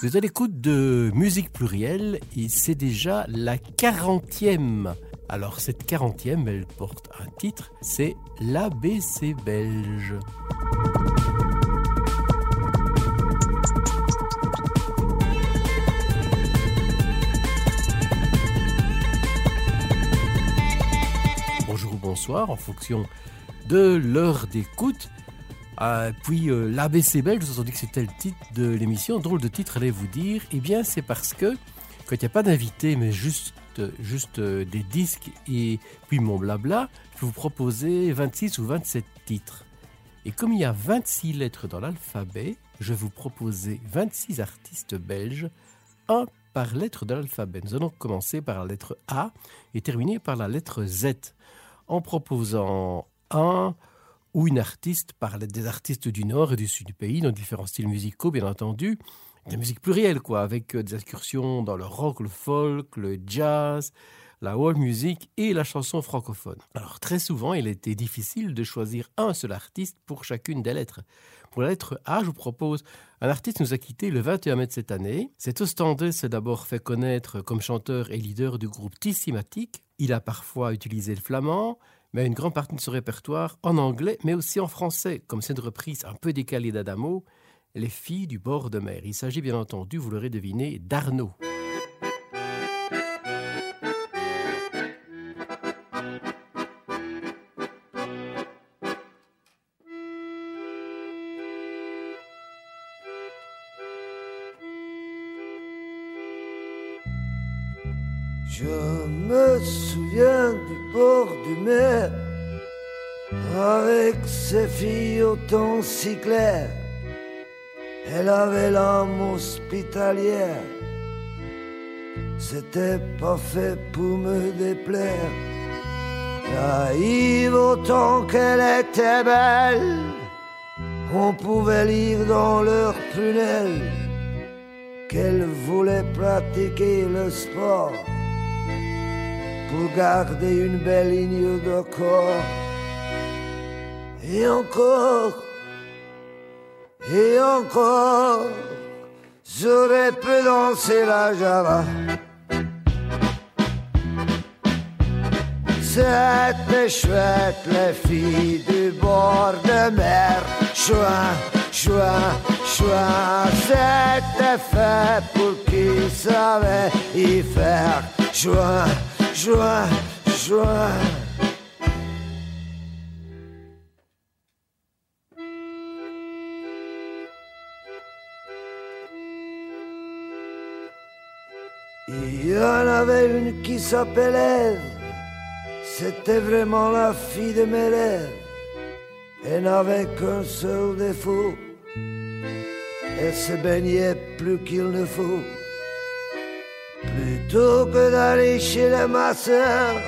Vous êtes à l'écoute de Musique Plurielle et c'est déjà la quarantième. Alors cette quarantième, elle porte un titre, c'est l'ABC belge. Bonjour ou bonsoir en fonction de l'heure d'écoute. Euh, puis euh, l'ABC belge, vous avez dit que c'était le titre de l'émission. Drôle de titre, allez vous dire. Eh bien, c'est parce que quand il n'y a pas d'invité, mais juste, juste euh, des disques et puis mon blabla, je vous proposer 26 ou 27 titres. Et comme il y a 26 lettres dans l'alphabet, je vais vous proposer 26 artistes belges, un par lettre de l'alphabet. Nous allons commencer par la lettre A et terminer par la lettre Z, en proposant un ou une artiste par des artistes du nord et du sud du pays, dans différents styles musicaux, bien entendu. De la musique plurielle, quoi, avec euh, des incursions dans le rock, le folk, le jazz, la world music et la chanson francophone. Alors très souvent, il était difficile de choisir un seul artiste pour chacune des lettres. Pour la lettre A, je vous propose un artiste nous a quitté le 21 mai de cette année. Cet Ostendais s'est d'abord fait connaître comme chanteur et leader du groupe Tissimatic. Il a parfois utilisé le flamand, mais une grande partie de son répertoire en anglais, mais aussi en français, comme cette reprise un peu décalée d'Adamo, Les filles du bord de mer. Il s'agit bien entendu, vous l'aurez deviné, d'Arnaud. Temps si clair. Elle avait l'âme hospitalière, c'était pas fait pour me déplaire. Naïve autant qu'elle était belle, on pouvait lire dans leurs prunelles qu'elle voulait pratiquer le sport pour garder une belle ligne de corps. Et encore, et encore, j'aurais pu danser la java. C'était chouette, les filles du bord de mer. Chouin, chouin, chouin, c'était fait pour qui savait y faire. Chouin, Joie, joie. Il y en avait une qui s'appelait c'était vraiment la fille de mes rêves. Elle n'avait qu'un seul défaut, elle se baignait plus qu'il ne faut. Plutôt que d'aller chez les masseurs,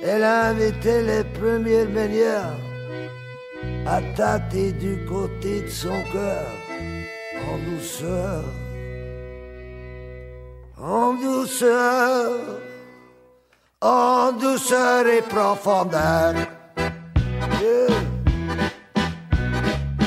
elle a invité les premières meilleurs à tâter du côté de son cœur, en douceur, en douceur, en douceur et profondeur.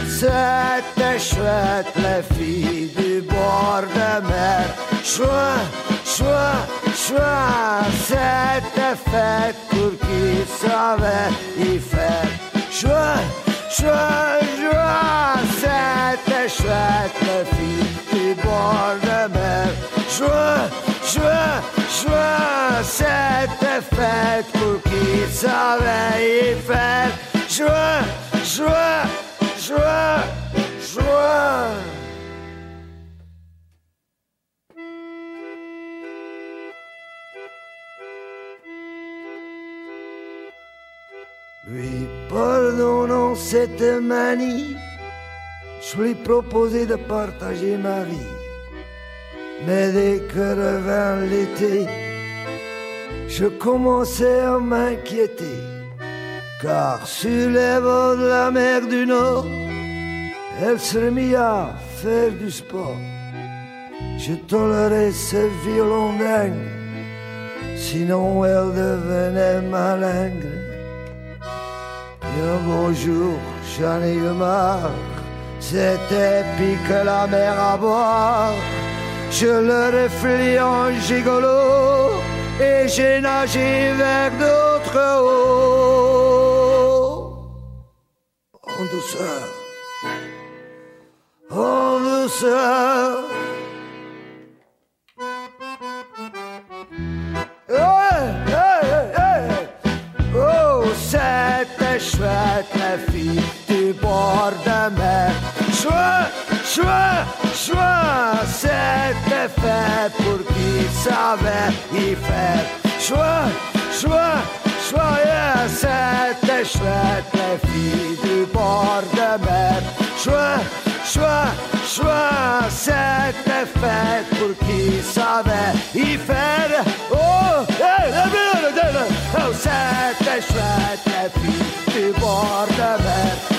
C'était chouette, les filles du bord de mer. Chouin, chouin, chouin, c'était fait pour qui savait y faire. Chouin, chouin, c'était fait pour qui savait y faire. Chouin, chouin, Joie, joie. Lui pardonnant cette manie, je lui proposais de partager ma vie. Mais dès que revint l'été, je commençais à m'inquiéter car sur les bords de la mer du Nord, elle se remit à faire du sport. Je tolérais ce violon dingue, sinon elle devenait malingre. Et un beau jour, j'en ai eu marre, c'était pique la mer à boire. Je le reflets en gigolo et j'ai nagé vers d'autres eaux. En douceur, en douceur. Oh, c'était chouette la fille du bord de mer. Chouette, chouette, chouette, c'était fait pour qui savait y faire. Chouette, chouette, chouette, c'était chouette la fille du bord de mer. Chouette, chouette, chouette, c'était fait pour qui savait y faire. Oh, oh, c'était chouette la fille du bord de mer.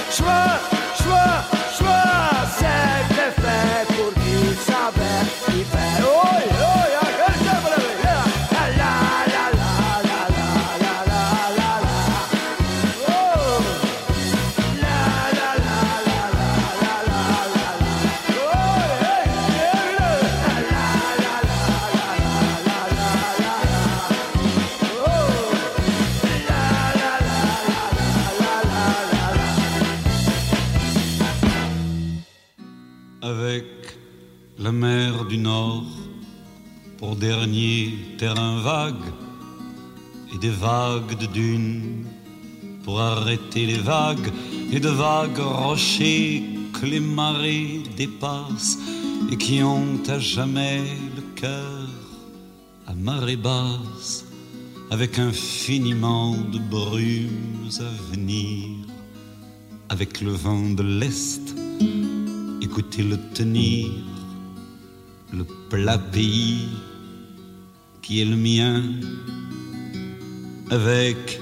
La mer du Nord pour dernier terrain vague et des vagues de dunes pour arrêter les vagues et de vagues rochers que les marées dépassent et qui ont à jamais le cœur à marée basse avec infiniment de brumes à venir avec le vent de l'Est. Écoutez-le tenir, le plat pays qui est le mien, avec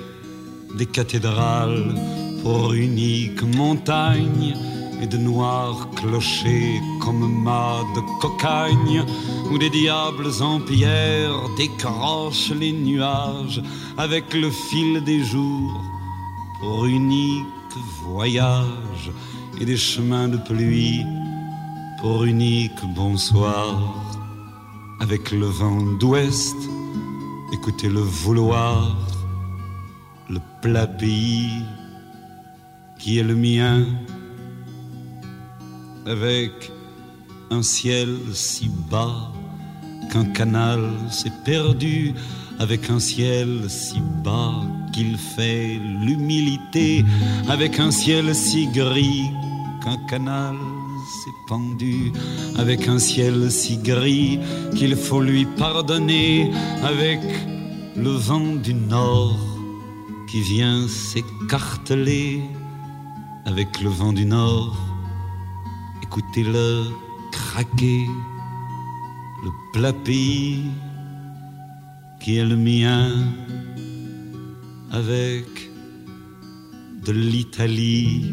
des cathédrales pour unique montagne et de noirs clochers comme mâts de cocagne, où des diables en pierre décrochent les nuages avec le fil des jours pour unique voyage et des chemins de pluie unique bonsoir avec le vent d'ouest écoutez le vouloir le plat pays qui est le mien avec un ciel si bas qu'un canal s'est perdu avec un ciel si bas qu'il fait l'humilité avec un ciel si gris qu'un canal s'est pendu avec un ciel si gris qu'il faut lui pardonner avec le vent du nord qui vient s'écarteler avec le vent du nord. Écoutez-le craquer le plat qui est le mien avec de l'Italie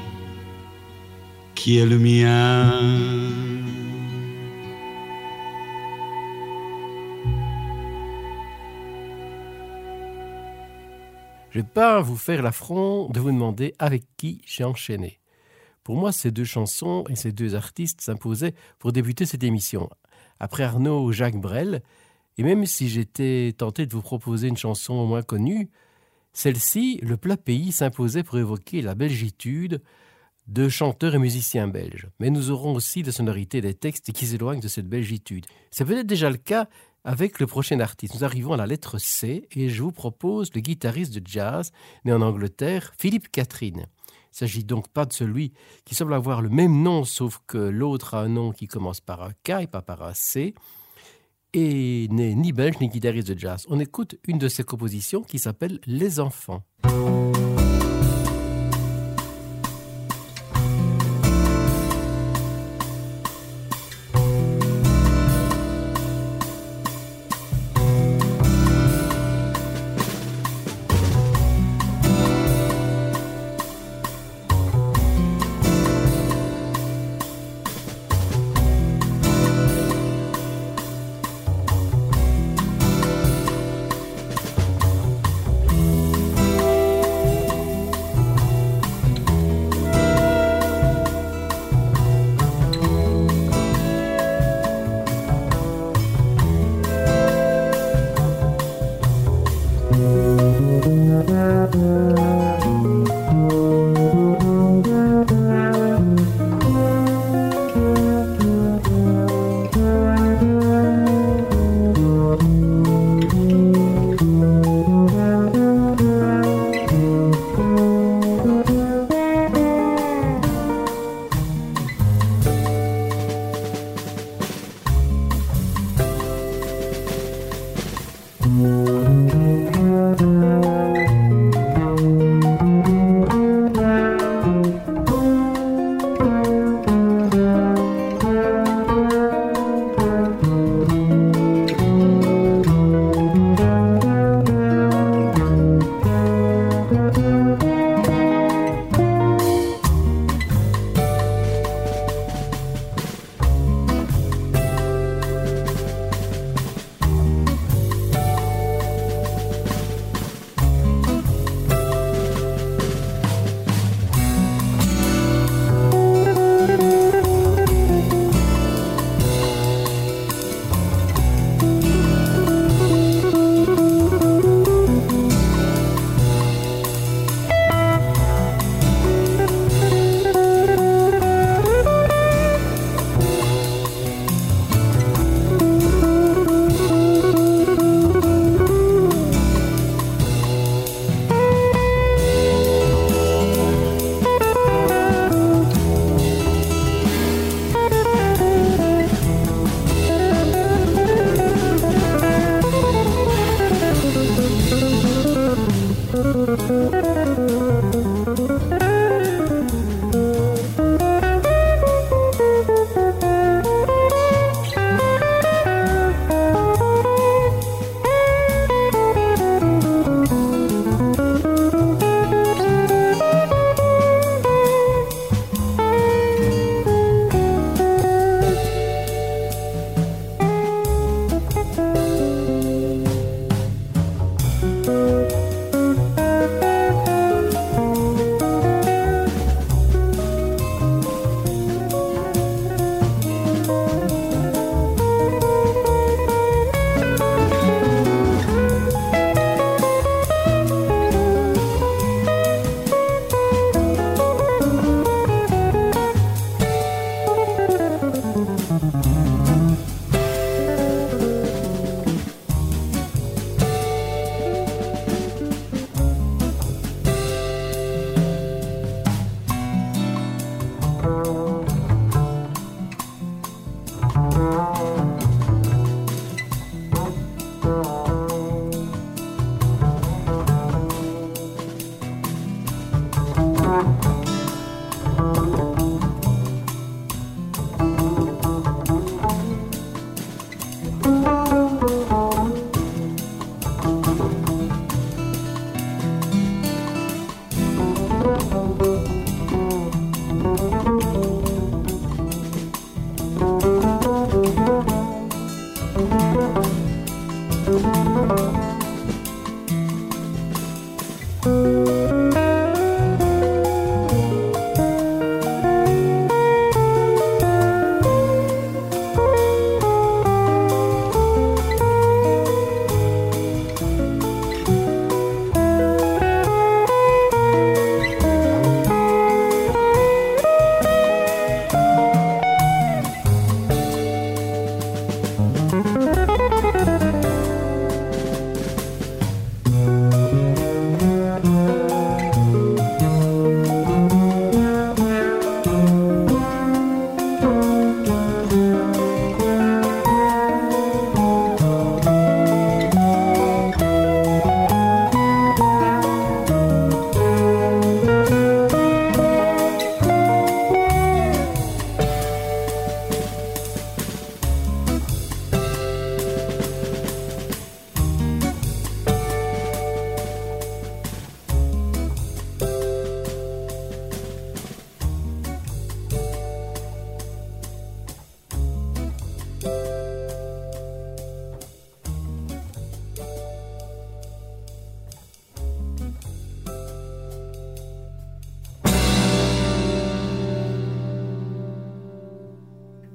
qui est le mien. Je vais pas vous faire l'affront de vous demander avec qui j'ai enchaîné. Pour moi, ces deux chansons et ces deux artistes s'imposaient pour débuter cette émission. Après Arnaud, Jacques Brel, et même si j'étais tenté de vous proposer une chanson moins connue, celle-ci, Le plat pays, s'imposait pour évoquer la belgitude de chanteurs et musiciens belges. Mais nous aurons aussi des sonorités des textes qui s'éloignent de cette belgitude. C'est peut-être déjà le cas avec le prochain artiste. Nous arrivons à la lettre C et je vous propose le guitariste de jazz né en Angleterre, Philippe Catherine. Il s'agit donc pas de celui qui semble avoir le même nom, sauf que l'autre a un nom qui commence par un K et pas par un C, et n'est ni belge ni guitariste de jazz. On écoute une de ses compositions qui s'appelle Les enfants.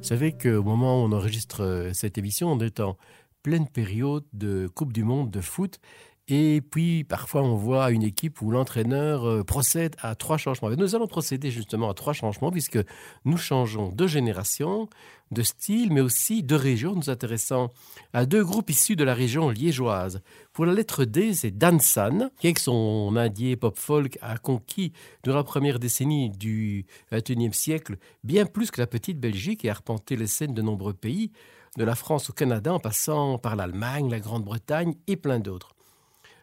Vous savez qu'au moment où on enregistre euh, cette émission, on est en pleine période de Coupe du Monde de foot. Et puis, parfois, on voit une équipe où l'entraîneur euh, procède à trois changements. nous allons procéder justement à trois changements, puisque nous changeons de génération, de style, mais aussi de région, nous intéressant à deux groupes issus de la région liégeoise. Pour la lettre D, c'est Dansan, qui avec son indien pop-folk a conquis durant la première décennie du XXIe siècle bien plus que la petite Belgique et a arpenté les scènes de nombreux pays. de la France au Canada en passant par l'Allemagne, la Grande-Bretagne et plein d'autres.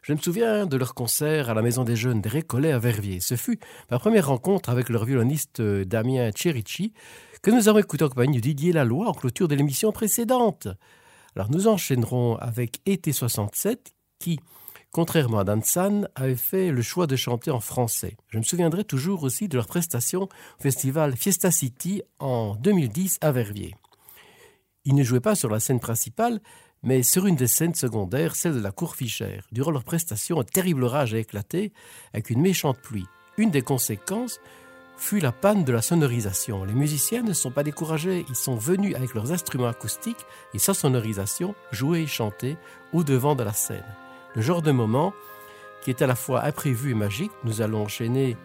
Je me souviens de leur concert à la Maison des Jeunes des Récollets à Verviers. Ce fut ma première rencontre avec leur violoniste euh, Damien Cherici, que nous avons écouté en compagnie de Didier Laloy en clôture de l'émission précédente. Alors nous enchaînerons avec Été 67, qui, contrairement à Dansan, avait fait le choix de chanter en français. Je me souviendrai toujours aussi de leur prestation au festival Fiesta City en 2010 à Verviers. Ils ne jouaient pas sur la scène principale, mais sur une des scènes secondaires, celle de la cour Fischer. Durant leur prestation, un terrible orage a éclaté avec une méchante pluie. Une des conséquences fut la panne de la sonorisation. Les musiciens ne sont pas découragés, ils sont venus avec leurs instruments acoustiques et sans sonorisation jouer et chanter au devant de la scène. Le genre de moment qui est à la fois imprévu et magique, nous allons enchaîner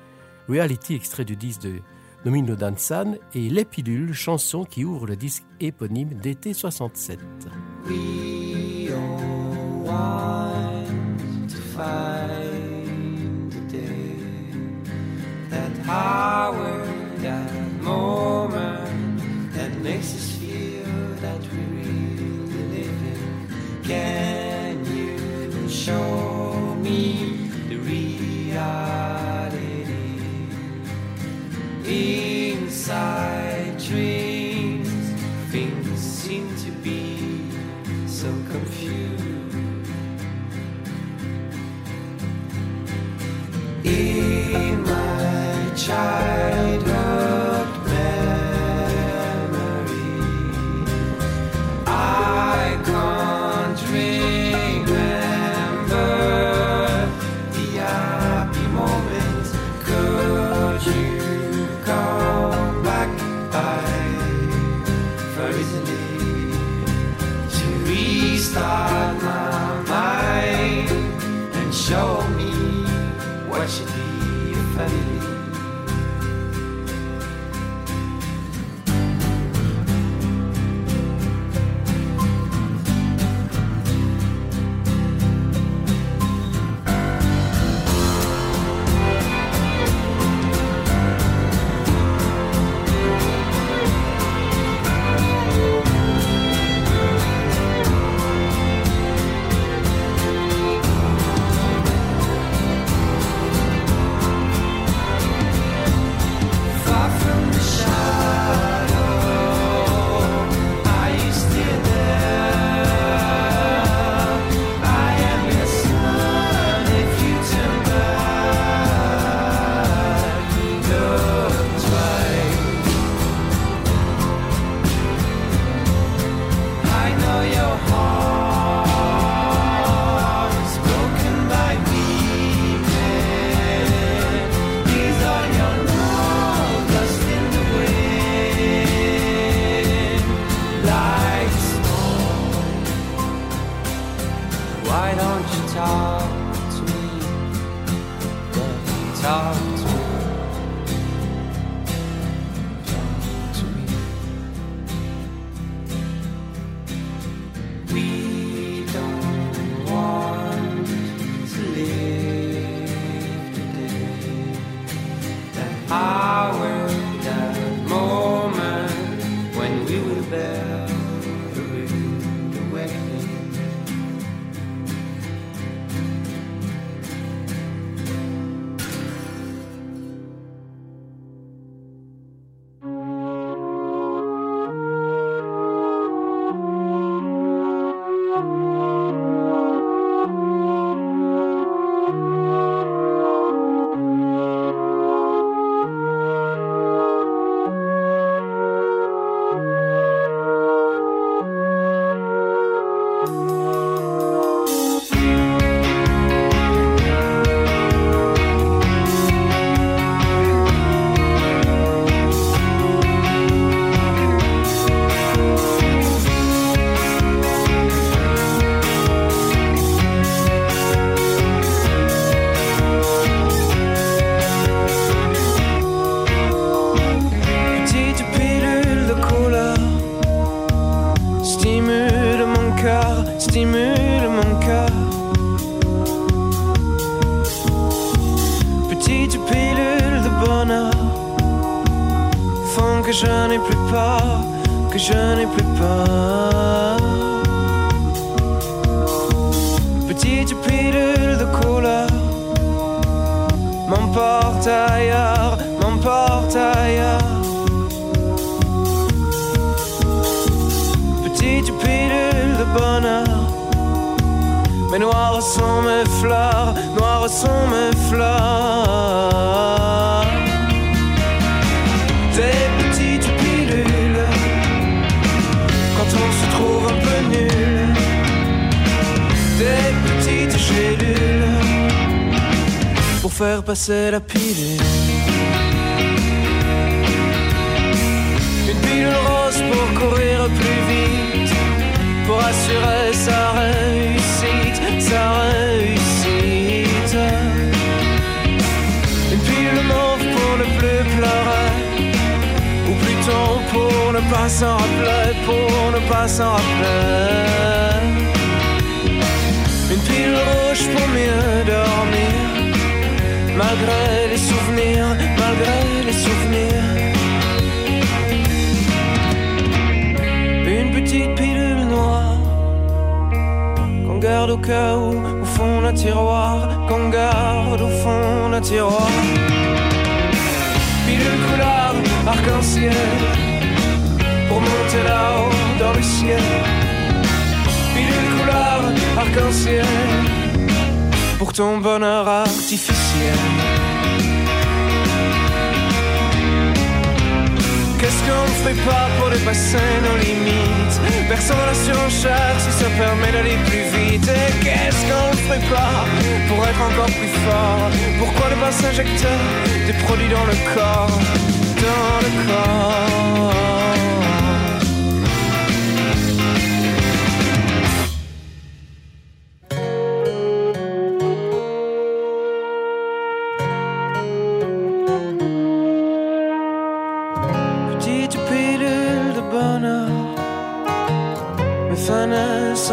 Reality extrait du disque de Domino Dansan et Les Pilules, chanson qui ouvre le disque éponyme d'été 67. We all want to find a day that our that moment that makes us feel that we really live in. Can Inside dreams, things seem to be so confused. In my childhood.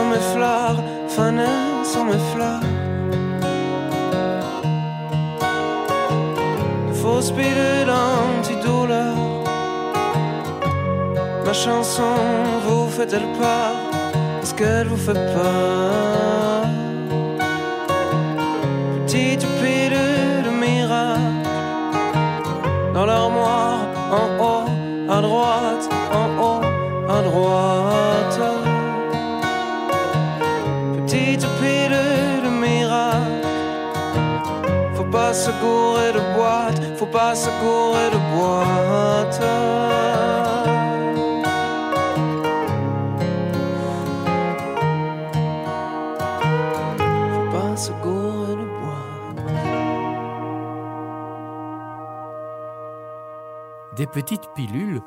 Mes fleurs Fanins sont mes fleurs. De fausses pilules antidouleur Ma chanson vous fait-elle peur? Est-ce qu'elle vous fait peur? Petite pilule de miracle. Dans l'armoire en haut à droite, en haut à droite. Faut pas se de boîte. Des petites pilules,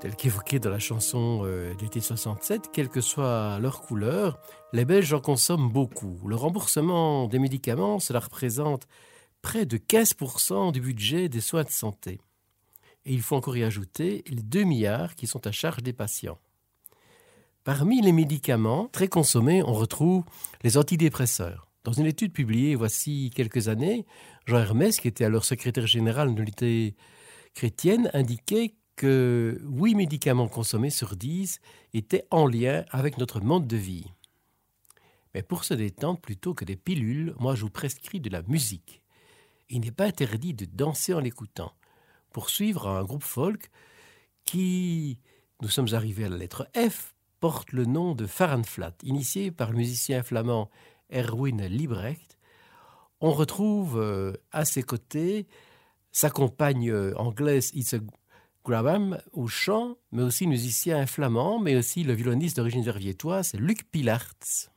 telles qu'évoquées dans la chanson euh, d'été 67, quelle que soit leur couleur, les Belges en consomment beaucoup. Le remboursement des médicaments, cela représente près de 15% du budget des soins de santé. Et il faut encore y ajouter les 2 milliards qui sont à charge des patients. Parmi les médicaments très consommés, on retrouve les antidépresseurs. Dans une étude publiée voici quelques années, Jean Hermès, qui était alors secrétaire général de l'unité chrétienne, indiquait que 8 médicaments consommés sur 10 étaient en lien avec notre mode de vie. Mais pour se détendre plutôt que des pilules, moi je vous prescris de la musique. Il n'est pas interdit de danser en l'écoutant. Pour suivre un groupe folk qui, nous sommes arrivés à la lettre F, porte le nom de Faranflat, initié par le musicien flamand Erwin Liebrecht. On retrouve euh, à ses côtés sa compagne euh, anglaise Itza Graham au chant, mais aussi musicien flamand, mais aussi le violoniste d'origine verviétoise, Luc Pilartz.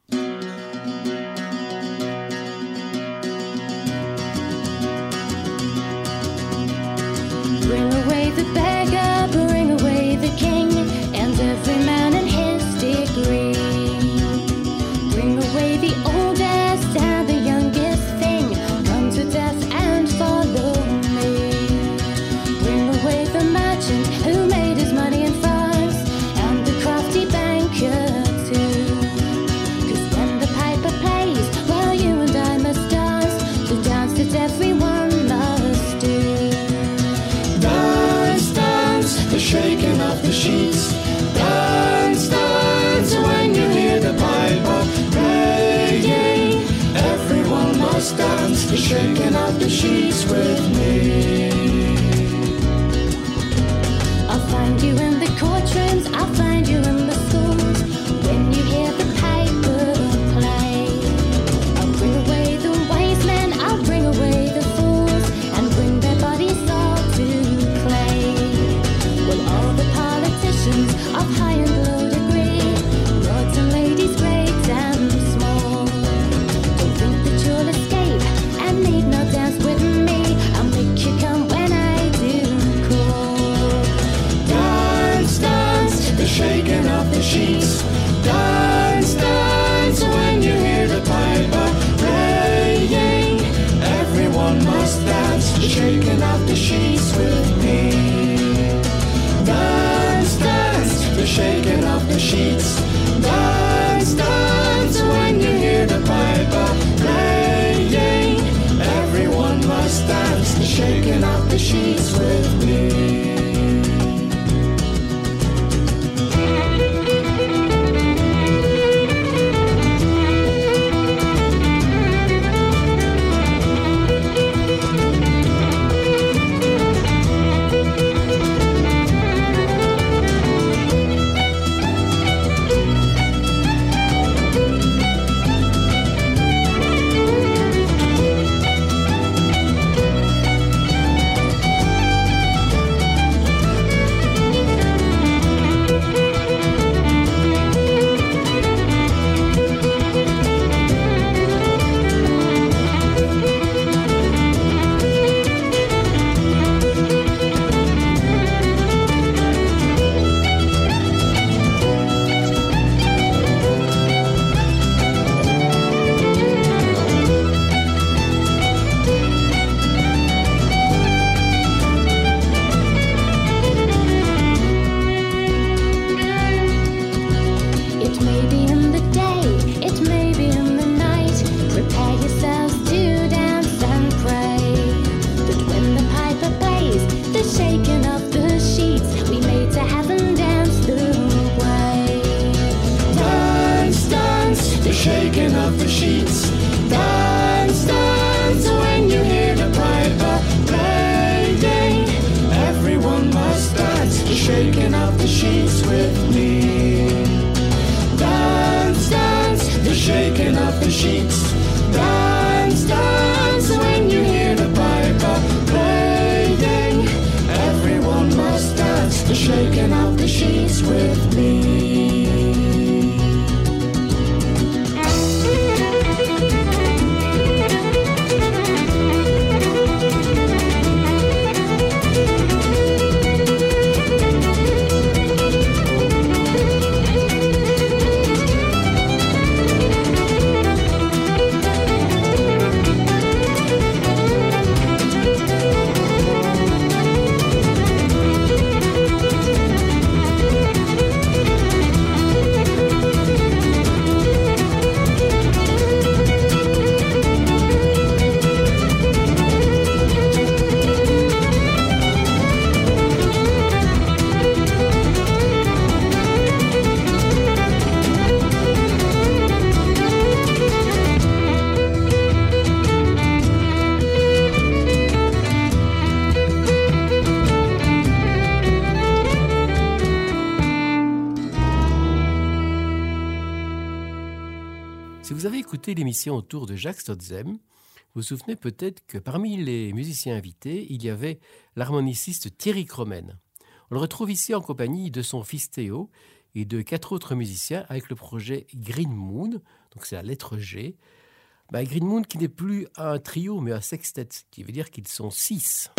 stars. l'émission autour de Jacques Stotzem, vous vous souvenez peut-être que parmi les musiciens invités, il y avait l'harmoniciste Thierry Cromen. On le retrouve ici en compagnie de son fils Théo et de quatre autres musiciens avec le projet Green Moon, donc c'est la lettre G. Bah, Green Moon qui n'est plus un trio mais un sextet, ce qui veut dire qu'ils sont six.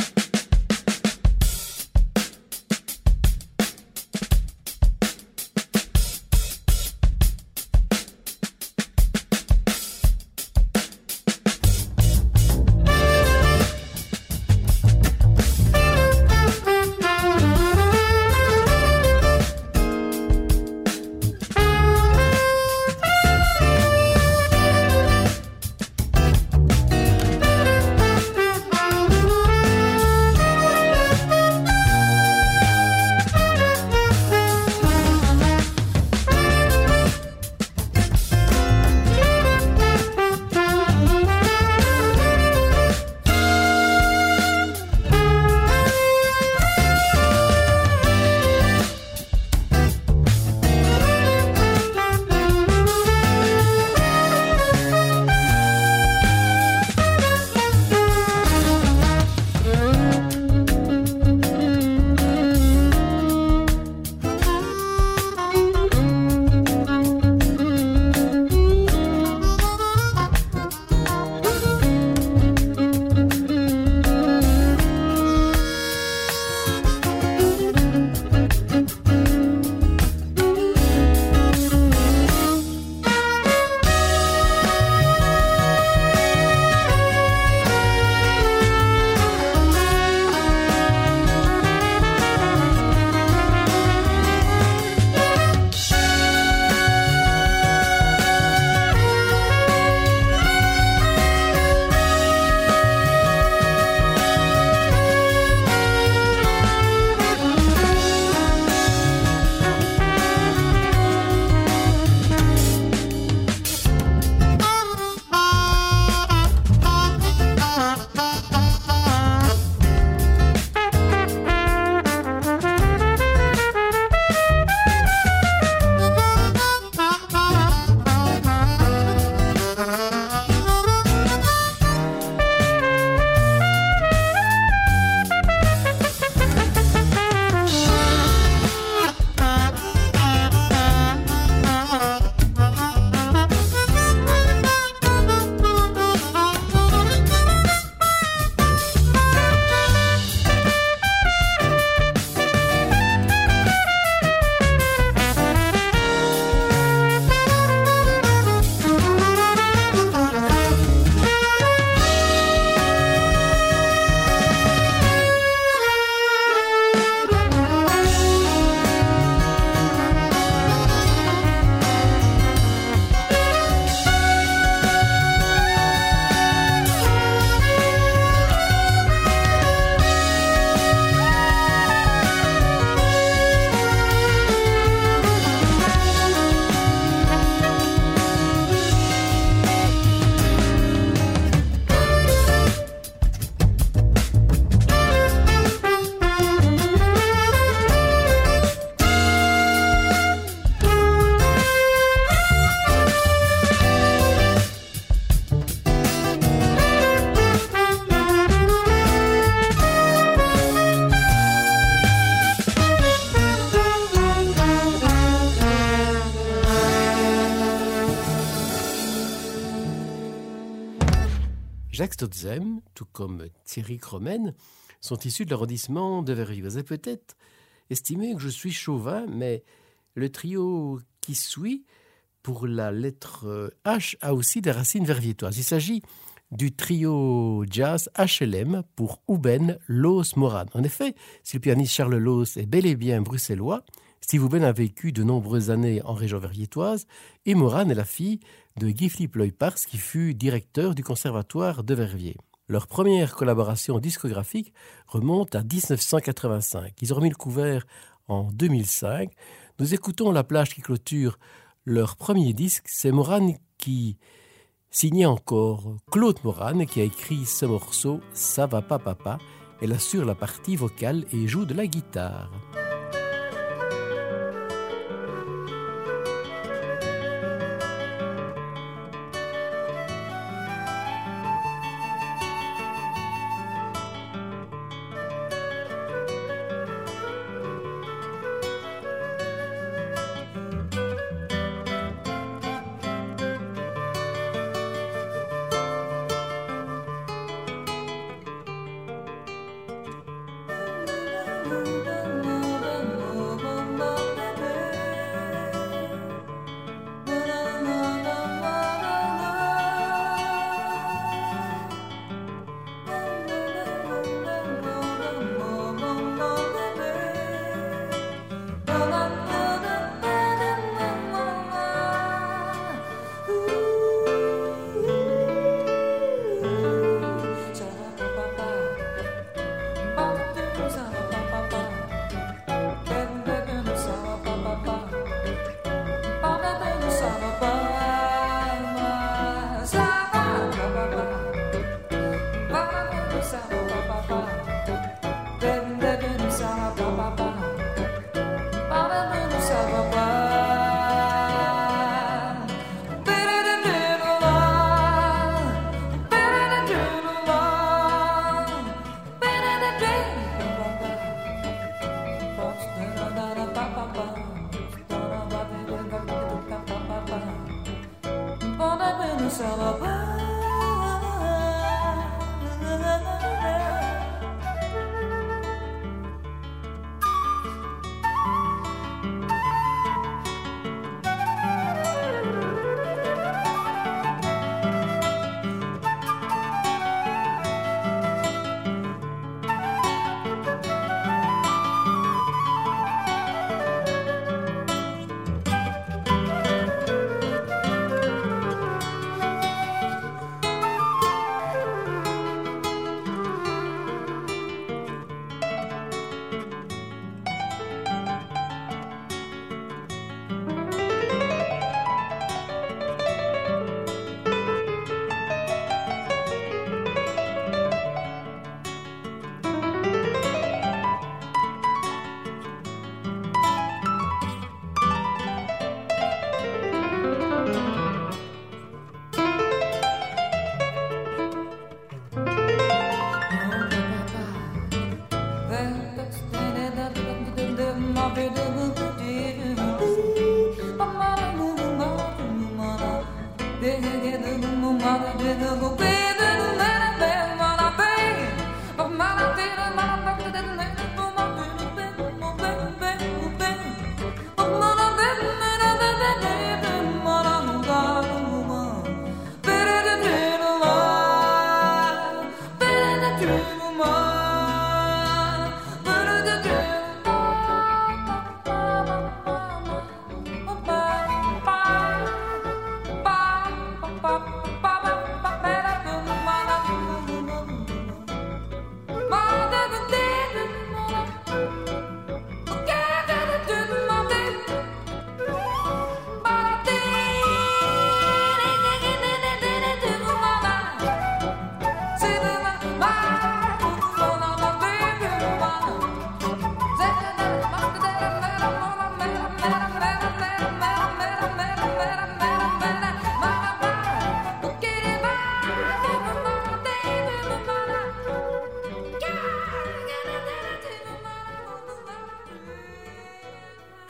Jacques Stotzem, tout comme Thierry Cromen, sont issus de l'arrondissement de. Vous avez peut-être estimé que je suis chauvin, mais le trio qui suit, pour la lettre H, a aussi des racines verviétoises. Il s'agit du trio jazz HLM pour Ouben Los Moran. En effet, si le pianiste Charles Los est bel et bien bruxellois, Steve Ouben a vécu de nombreuses années en région verviétoise et Moran est la fille de Guy Philippe Loypars qui fut directeur du conservatoire de Verviers. Leur première collaboration discographique remonte à 1985. Ils ont remis le couvert en 2005. Nous écoutons La plage qui clôture leur premier disque. C'est Moran qui signait encore Claude Moran qui a écrit ce morceau Ça va pas papa. Elle assure la partie vocale et joue de la guitare.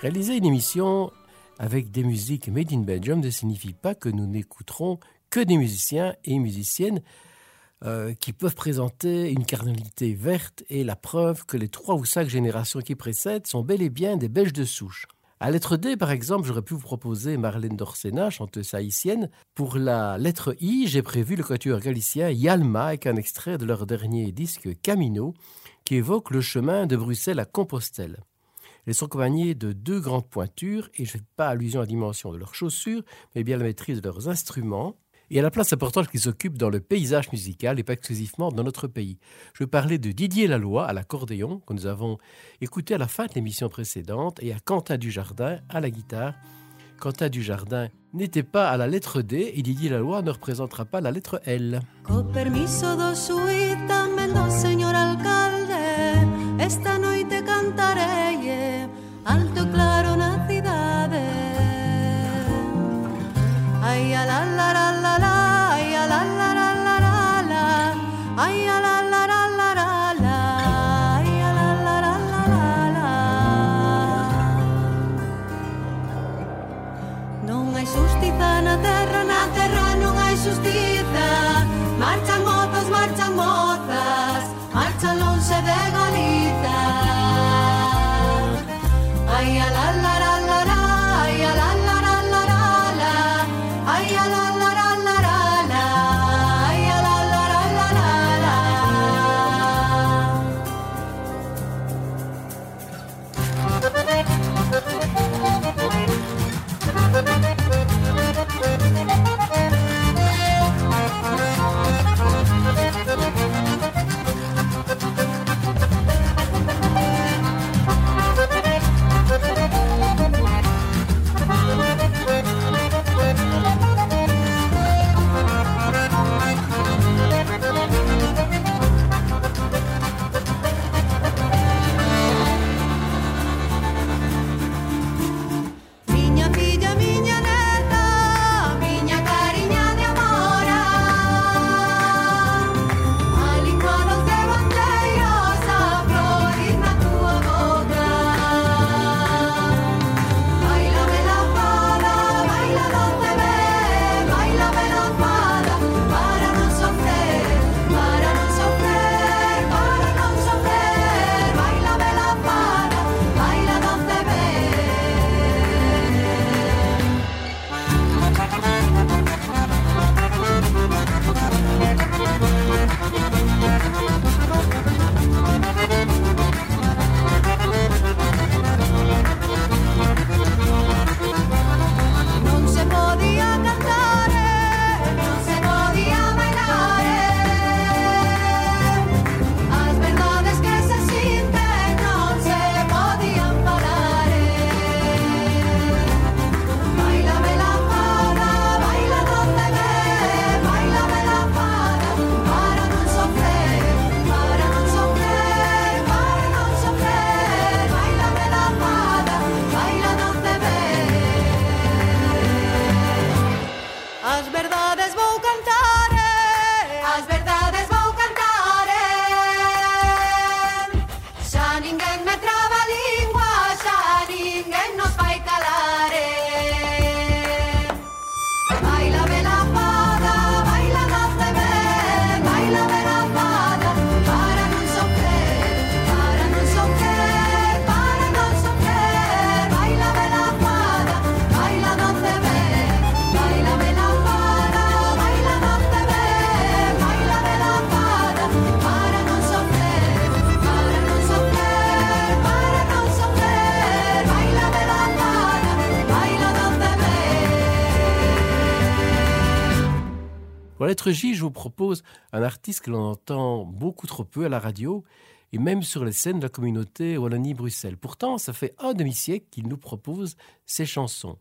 Réaliser une émission avec des musiques made in Belgium ne signifie pas que nous n'écouterons que des musiciens et musiciennes euh, qui peuvent présenter une cardinalité verte et la preuve que les trois ou cinq générations qui précèdent sont bel et bien des Belges de souche. À lettre D, par exemple, j'aurais pu vous proposer Marlène Dorsena, chanteuse haïtienne. Pour la lettre I, j'ai prévu le quatuor galicien Yalma avec un extrait de leur dernier disque Camino, qui évoque le chemin de Bruxelles à Compostelle. Elles sont accompagnées de deux grandes pointures, et je ne fais pas allusion à la dimension de leurs chaussures, mais bien à la maîtrise de leurs instruments, et à la place importante qu'ils occupent dans le paysage musical et pas exclusivement dans notre pays. Je parler de Didier Laloy à l'accordéon, que nous avons écouté à la fin de l'émission précédente, et à Quentin Dujardin à la guitare. Quentin Dujardin n'était pas à la lettre D et Didier Laloy ne représentera pas la lettre L. la la la la la La lettre J, je vous propose un artiste que l'on entend beaucoup trop peu à la radio et même sur les scènes de la communauté Wallonie-Bruxelles. Pourtant, ça fait un demi-siècle qu'il nous propose ses chansons.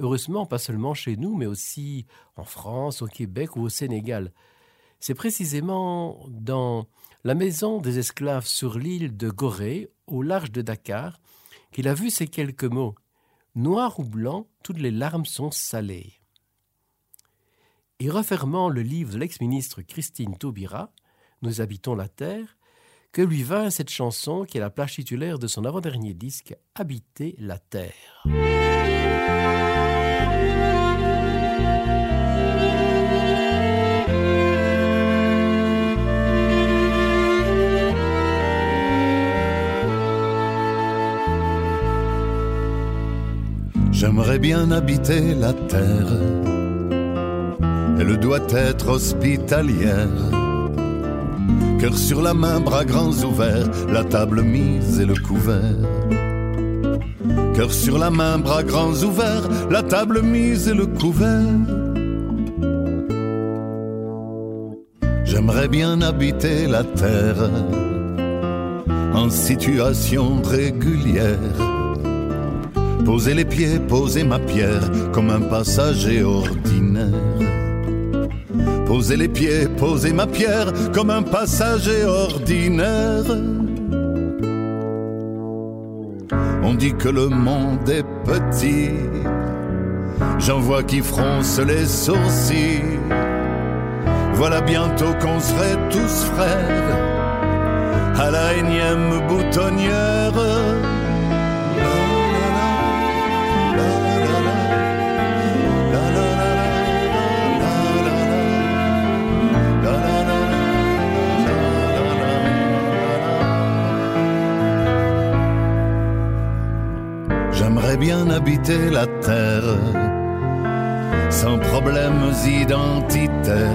Heureusement, pas seulement chez nous, mais aussi en France, au Québec ou au Sénégal. C'est précisément dans la maison des esclaves sur l'île de Gorée, au large de Dakar, qu'il a vu ces quelques mots. Noir ou blanc, toutes les larmes sont salées. Et refermant le livre de l'ex-ministre Christine Taubira, Nous habitons la terre, que lui vint cette chanson qui est la plage titulaire de son avant-dernier disque, Habiter la terre. J'aimerais bien habiter la terre elle doit être hospitalière. Cœur sur la main, bras grands ouverts, la table mise et le couvert. Cœur sur la main, bras grands ouverts, la table mise et le couvert. J'aimerais bien habiter la terre en situation régulière. Poser les pieds, poser ma pierre comme un passager ordinaire. Poser les pieds, poser ma pierre comme un passager ordinaire. On dit que le monde est petit. J'en vois qui froncent les sourcils. Voilà bientôt qu'on serait tous frères à la énième boutonnière. Bien habiter la terre sans problèmes identitaires.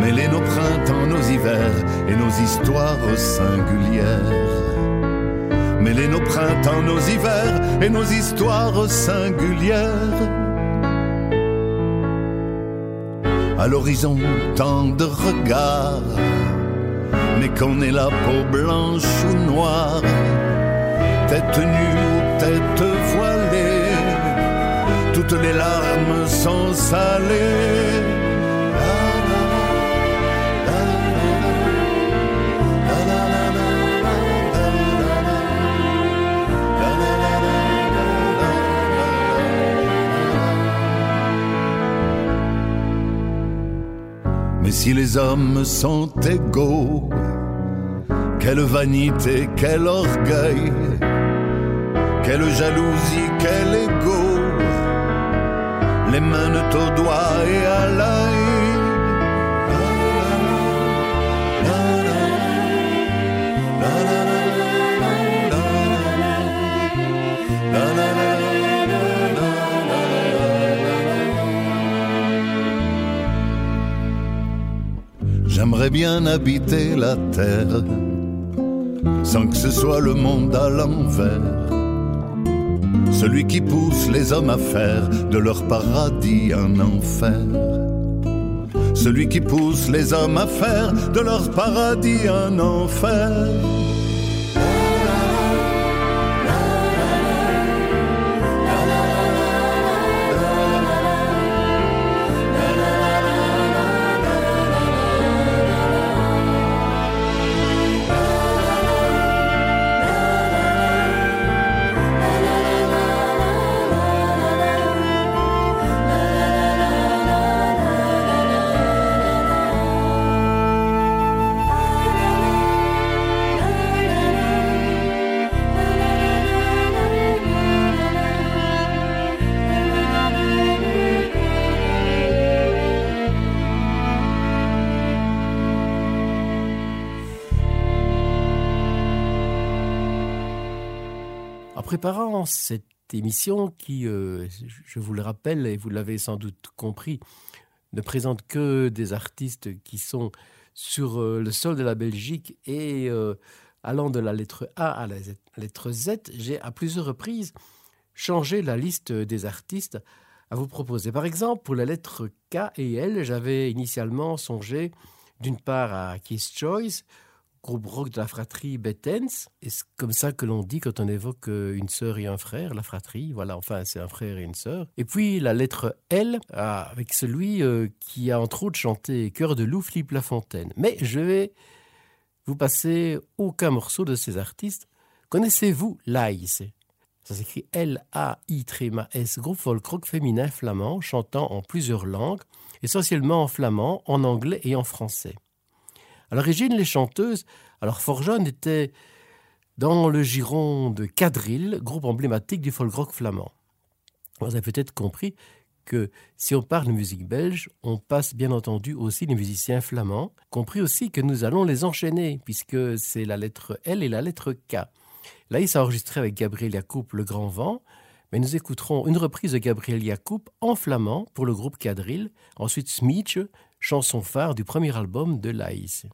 Mêler nos printemps, nos hivers et nos histoires singulières. Mêler nos printemps, nos hivers et nos histoires singulières. À l'horizon, tant de regards, mais qu'on ait la peau blanche ou noire, tête nue tête voilée, toutes les larmes sont salées. Mais si les hommes sont égaux, quelle vanité, quel orgueil, quelle jalousie, quel égo, les mains au doigt et à l'œil. J'aimerais bien habiter la terre sans que ce soit le monde à l'envers. Celui qui pousse les hommes à faire de leur paradis un enfer. Celui qui pousse les hommes à faire de leur paradis un enfer. Cette émission qui, euh, je vous le rappelle et vous l'avez sans doute compris, ne présente que des artistes qui sont sur euh, le sol de la Belgique et euh, allant de la lettre A à la lettre Z, j'ai à plusieurs reprises changé la liste des artistes à vous proposer. Par exemple, pour la lettre K et L, j'avais initialement songé d'une part à Keith Choice, groupe rock de la fratrie Bettens. Et c'est comme ça que l'on dit quand on évoque euh, une sœur et un frère, la fratrie. Voilà, enfin, c'est un frère et une sœur. Et puis la lettre L, ah, avec celui euh, qui a entre autres chanté Cœur de loup, Philippe Lafontaine. Mais je vais vous passer aucun morceau de ces artistes. Connaissez-vous Laïs? Ça s'écrit L-A-I-S, groupe folk rock féminin flamand, chantant en plusieurs langues, essentiellement en flamand, en anglais et en français. À l'origine, les chanteuses, alors fort jeunes, étaient dans le giron de Quadrille, groupe emblématique du folk rock flamand. Vous avez peut-être compris que si on parle de musique belge, on passe bien entendu aussi les musiciens flamands, compris aussi que nous allons les enchaîner, puisque c'est la lettre L et la lettre K. Là, il s'est enregistré avec Gabriel Yacoub Le Grand Vent, Mais nous écouterons une reprise de Gabriel Yacoub en flamand pour le groupe Quadrille. Ensuite, Smeech, chanson phare du premier album de Laïs.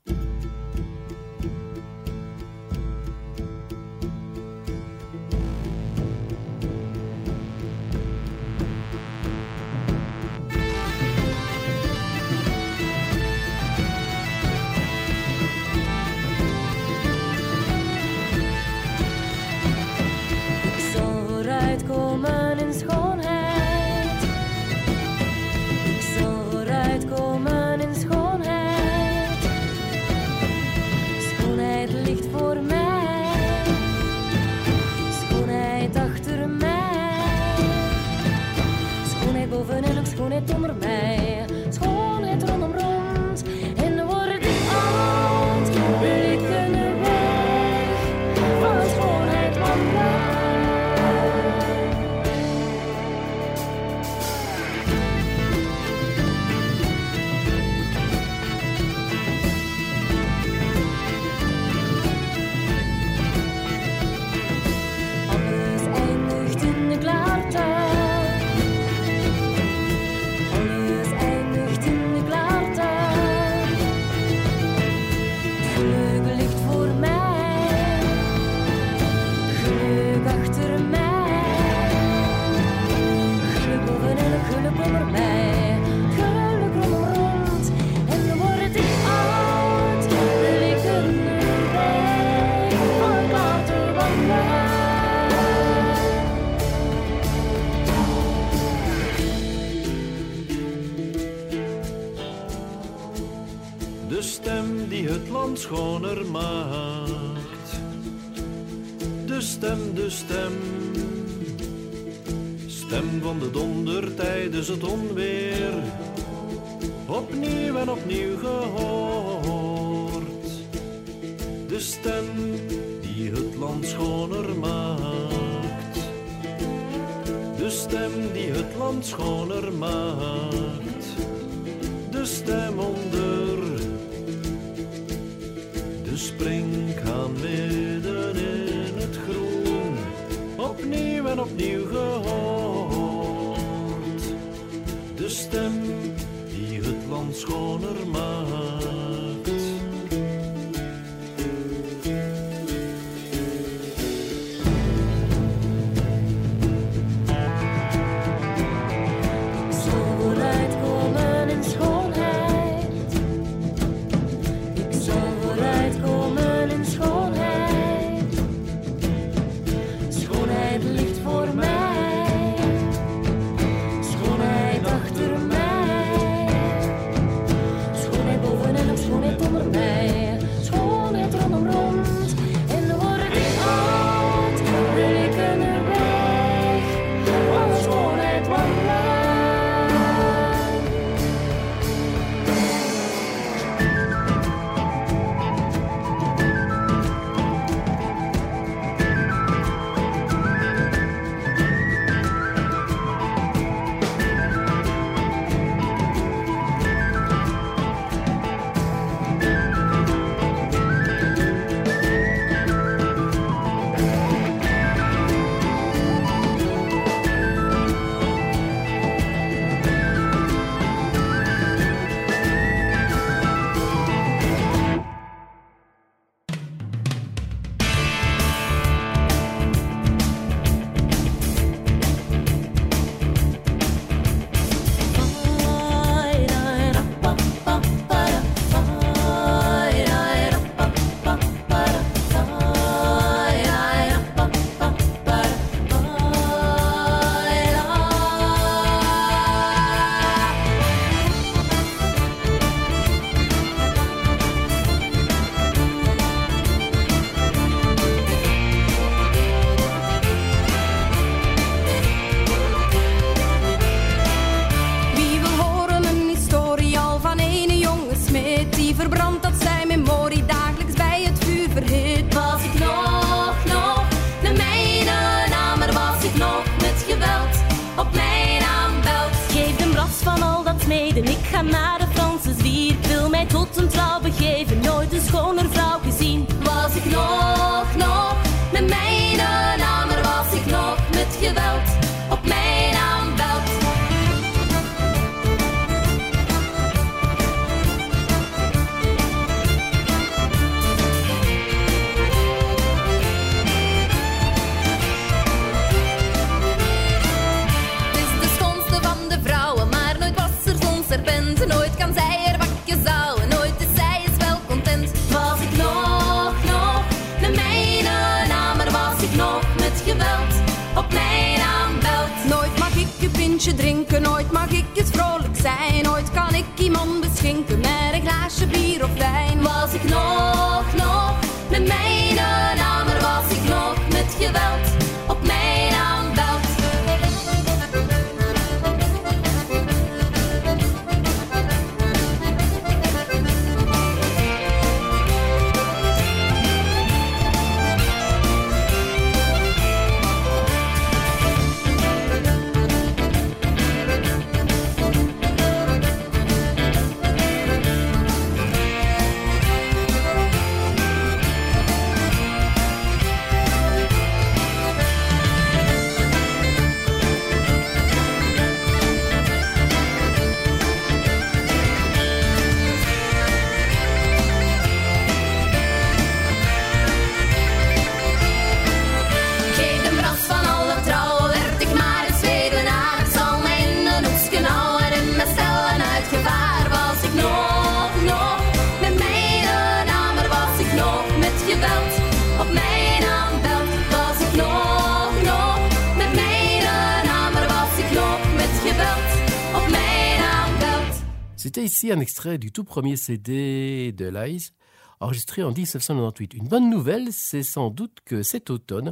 setembro, bem. C'était ici un extrait du tout premier CD de Lies, enregistré en 1998. Une bonne nouvelle, c'est sans doute que cet automne,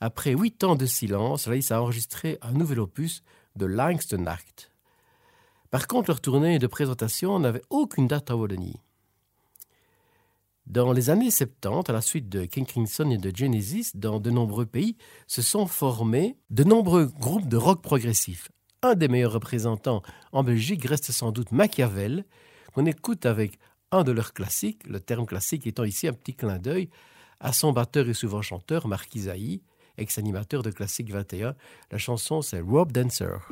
après huit ans de silence, Lies a enregistré un nouvel opus de Langston Act. Par contre, leur tournée de présentation n'avait aucune date à Wallonie. Dans les années 70, à la suite de King Crimson et de Genesis, dans de nombreux pays se sont formés de nombreux groupes de rock progressif. Un des meilleurs représentants en Belgique reste sans doute Machiavel, qu'on écoute avec un de leurs classiques, le terme classique étant ici un petit clin d'œil à son batteur et souvent chanteur Marc Isaïe, ex-animateur de Classique 21. La chanson c'est Rope Dancer.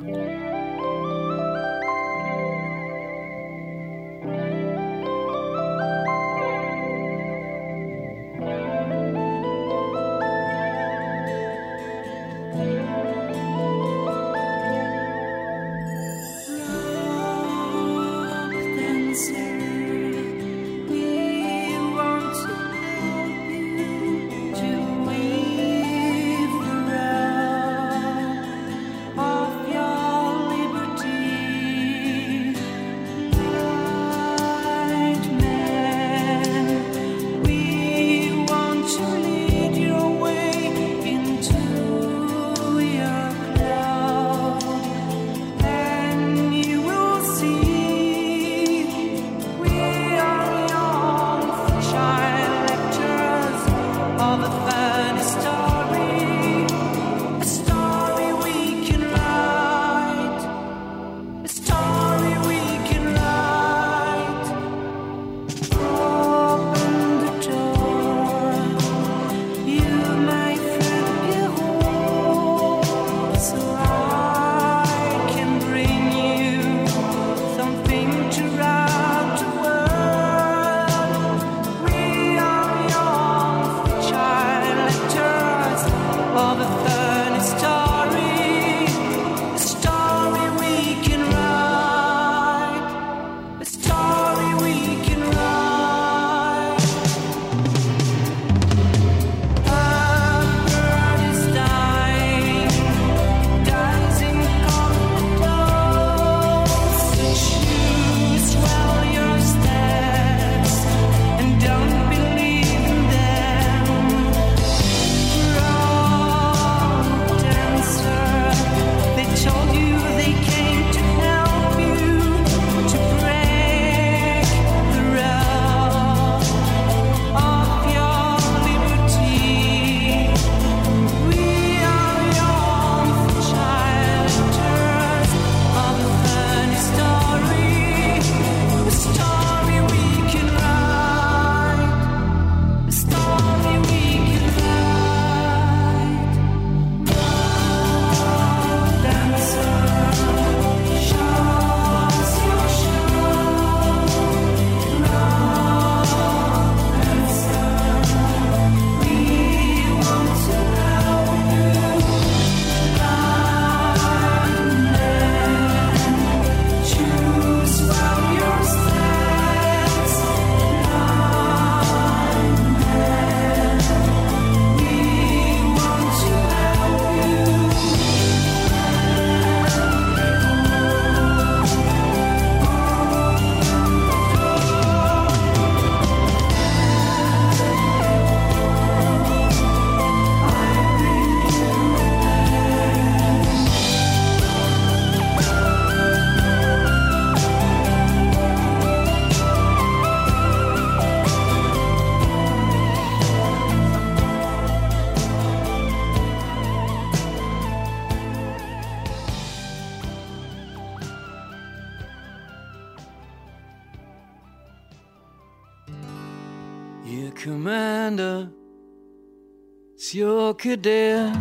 Cadet.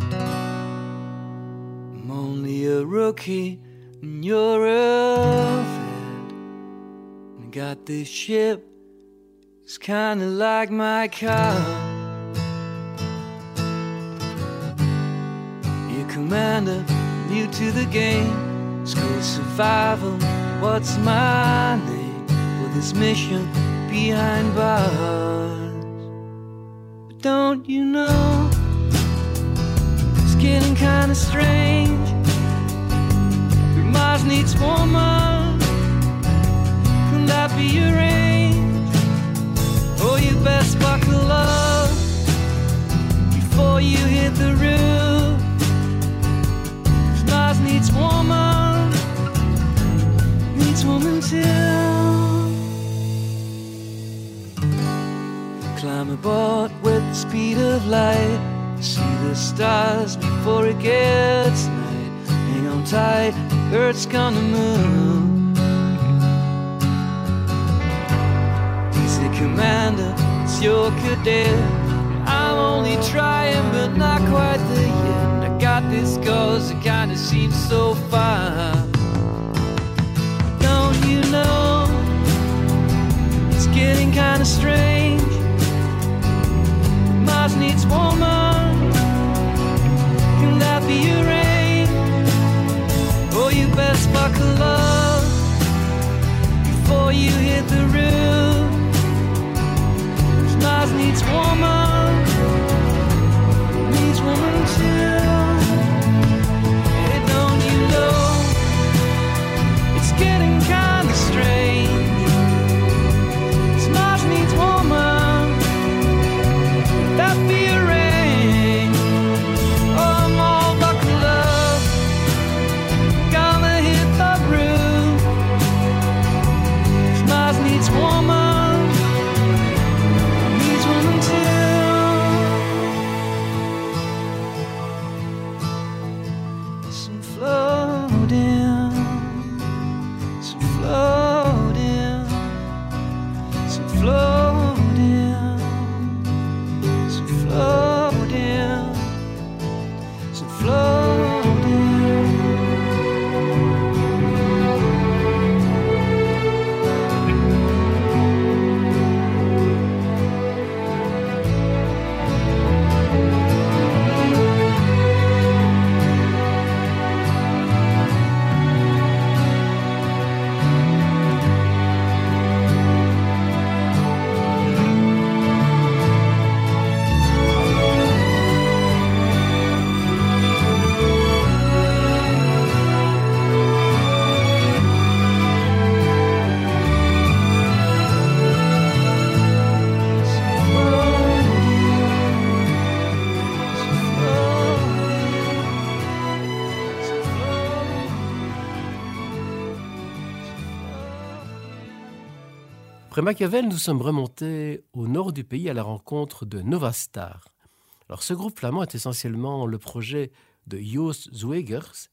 I'm only a rookie, and you're a vet. Got this ship, it's kinda like my car. Yeah, Commander, new to the game, school survival. What's my name for this mission behind bars? But don't you know getting kinda strange? Your Mars needs woman. Can that be arranged? Oh, you best buckle up before you hit the roof. 'Cause Mars needs woman, needs woman too. Climb aboard with the speed of light. See the stars before it gets night. Hang on tight, Earth's gonna move. Easy, Commander, it's your cadet. I'm only trying, but not quite there yet. I got this cause it kinda seems so far. Don't you know? It's getting kinda strange. Mars needs woman. Up before you hit the needs woman, needs woman too. Après Machiavel, nous sommes remontés au nord du pays à la rencontre de Nova Star. Alors, ce groupe flamand est essentiellement le projet de Joost Zwegers,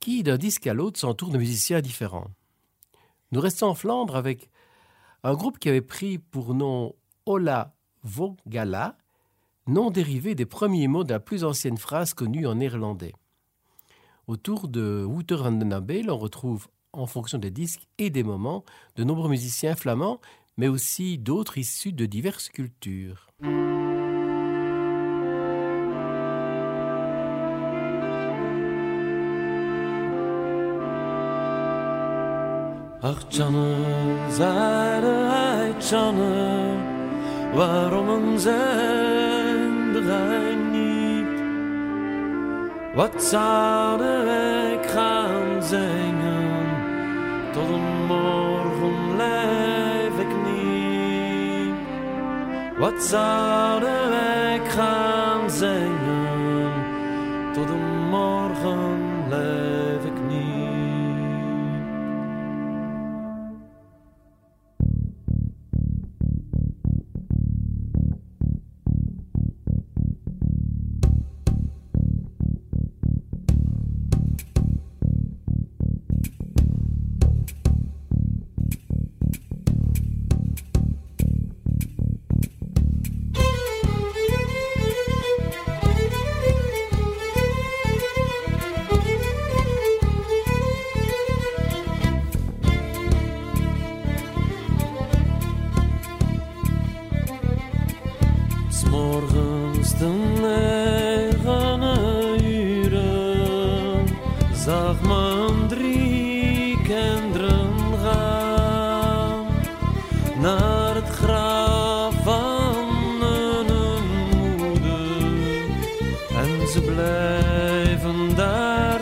qui, d'un disque à l'autre, s'entoure de musiciens différents. Nous restons en Flandre avec un groupe qui avait pris pour nom Ola Vogala, nom dérivé des premiers mots de la plus ancienne phrase connue en néerlandais. Autour de Wouter on retrouve, en fonction des disques et des moments, de nombreux musiciens flamands, mais aussi d'autres issus de diverses cultures. Tot een morgen leef ik niet. Wat zouden wij gaan zingen? Tot een morgen leef ze blijven daar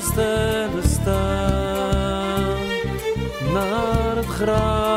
staan naar het graf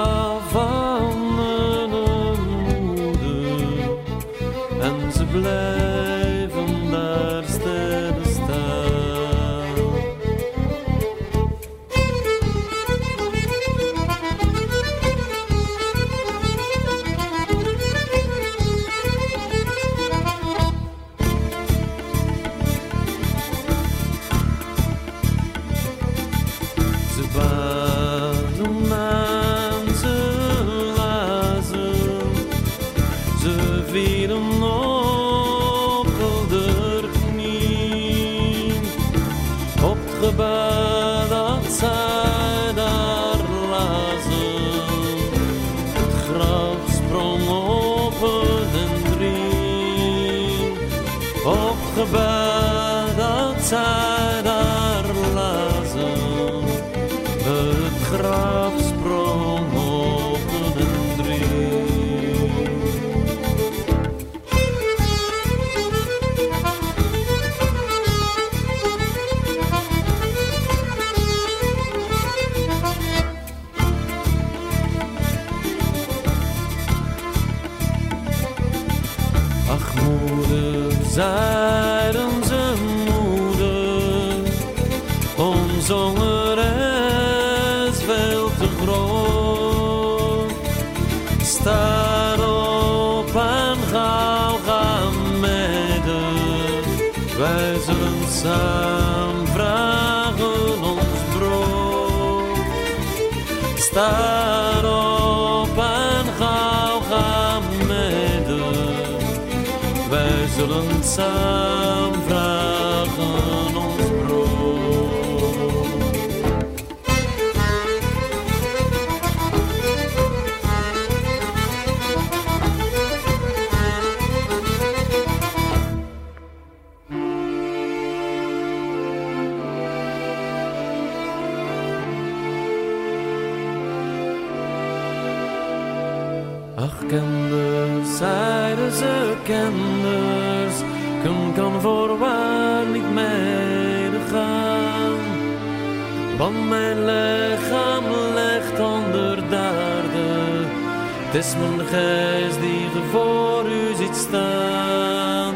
is mijn geest die ge voor u ziet staan.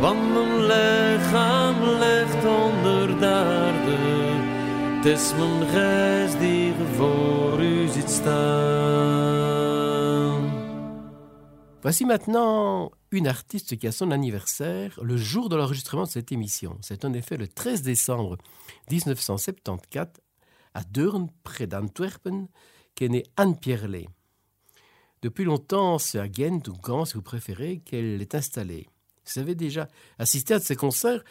Want mijn lichaam ligt onder de aarde, het mijn geest die ge voor u ziet staan. Voici maintenant une artiste qui a son anniversaire le jour de l'enregistrement de cette émission. C'est en effet le 13 décembre 1974 à Deurne, près d'Antwerpen, qu'est née Anne Pierlet. Depuis longtemps, c'est à Ghent ou Gand, si vous préférez, qu'elle est installée. Vous avez déjà assisté à ses concerts,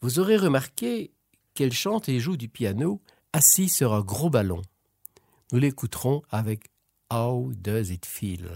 vous aurez remarqué qu'elle chante et joue du piano assise sur un gros ballon. Nous l'écouterons avec How Does It Feel?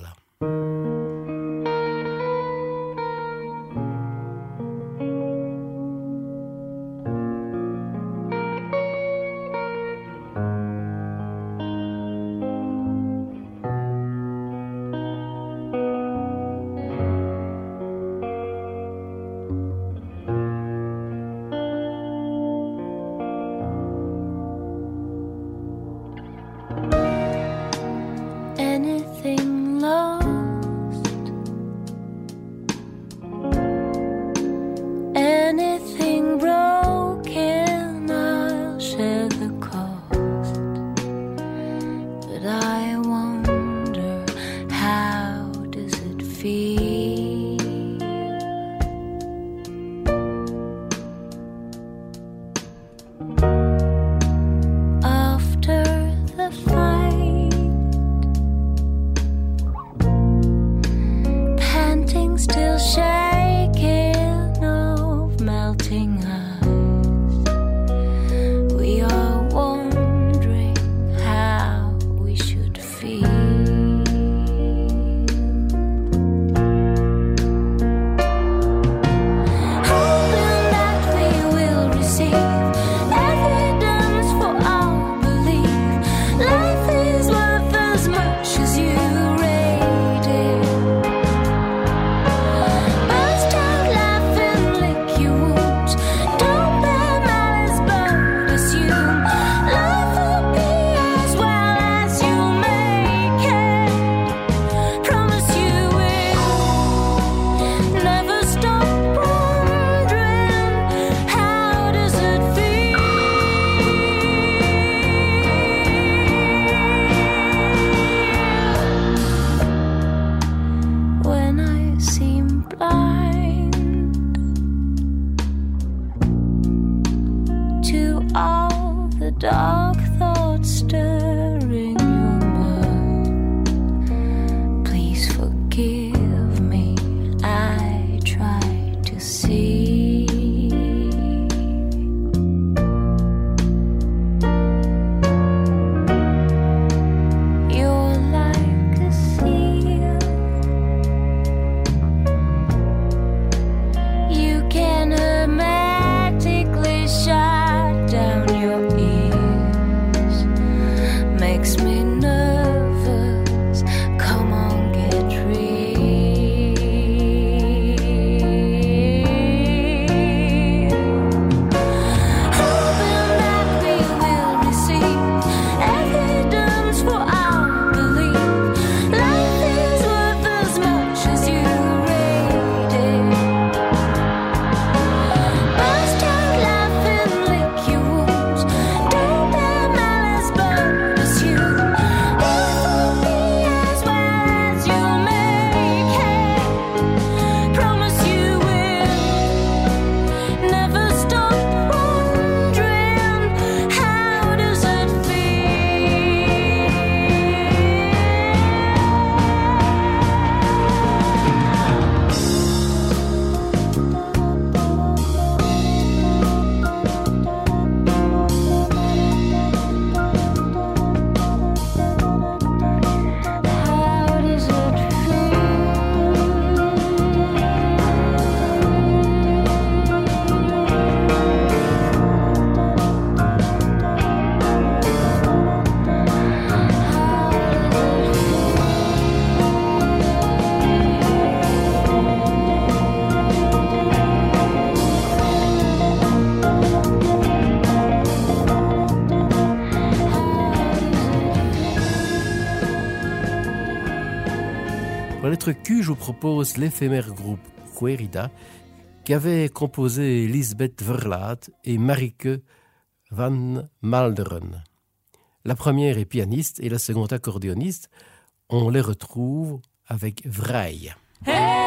Q, je vous propose l'éphémère groupe Querida qui avait composé Lisbeth Verlaat et Marike van Malderen. La première est pianiste et la seconde accordéoniste. On les retrouve avec. Keer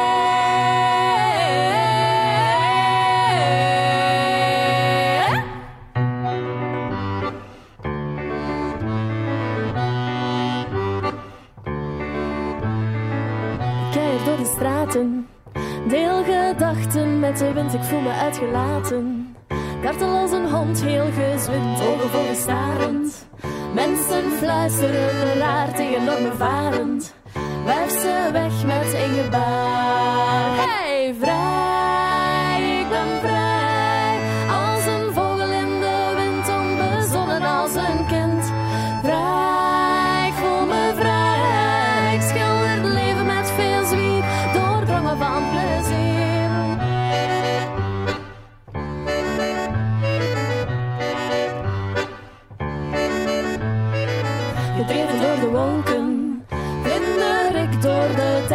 deel gedachten met de wind, ik voel me uitgelaten. Kartel als een hond, heel gezwind, ogen vol starend. Mensen fluisteren raar tegen normen varend. Wuif ze weg met een gebaar. Hey, vrij,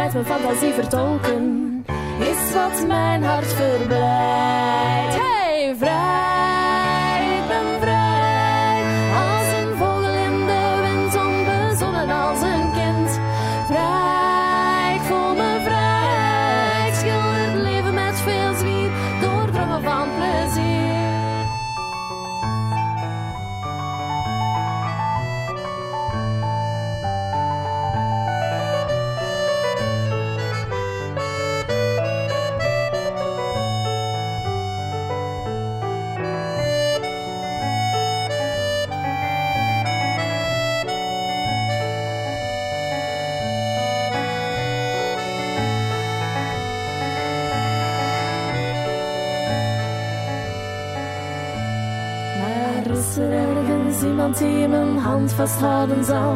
door de tijd mijn fantasie vertolken. Is wat mijn hart verblijdt. Hey, vrij, die mijn hand vasthouden zal?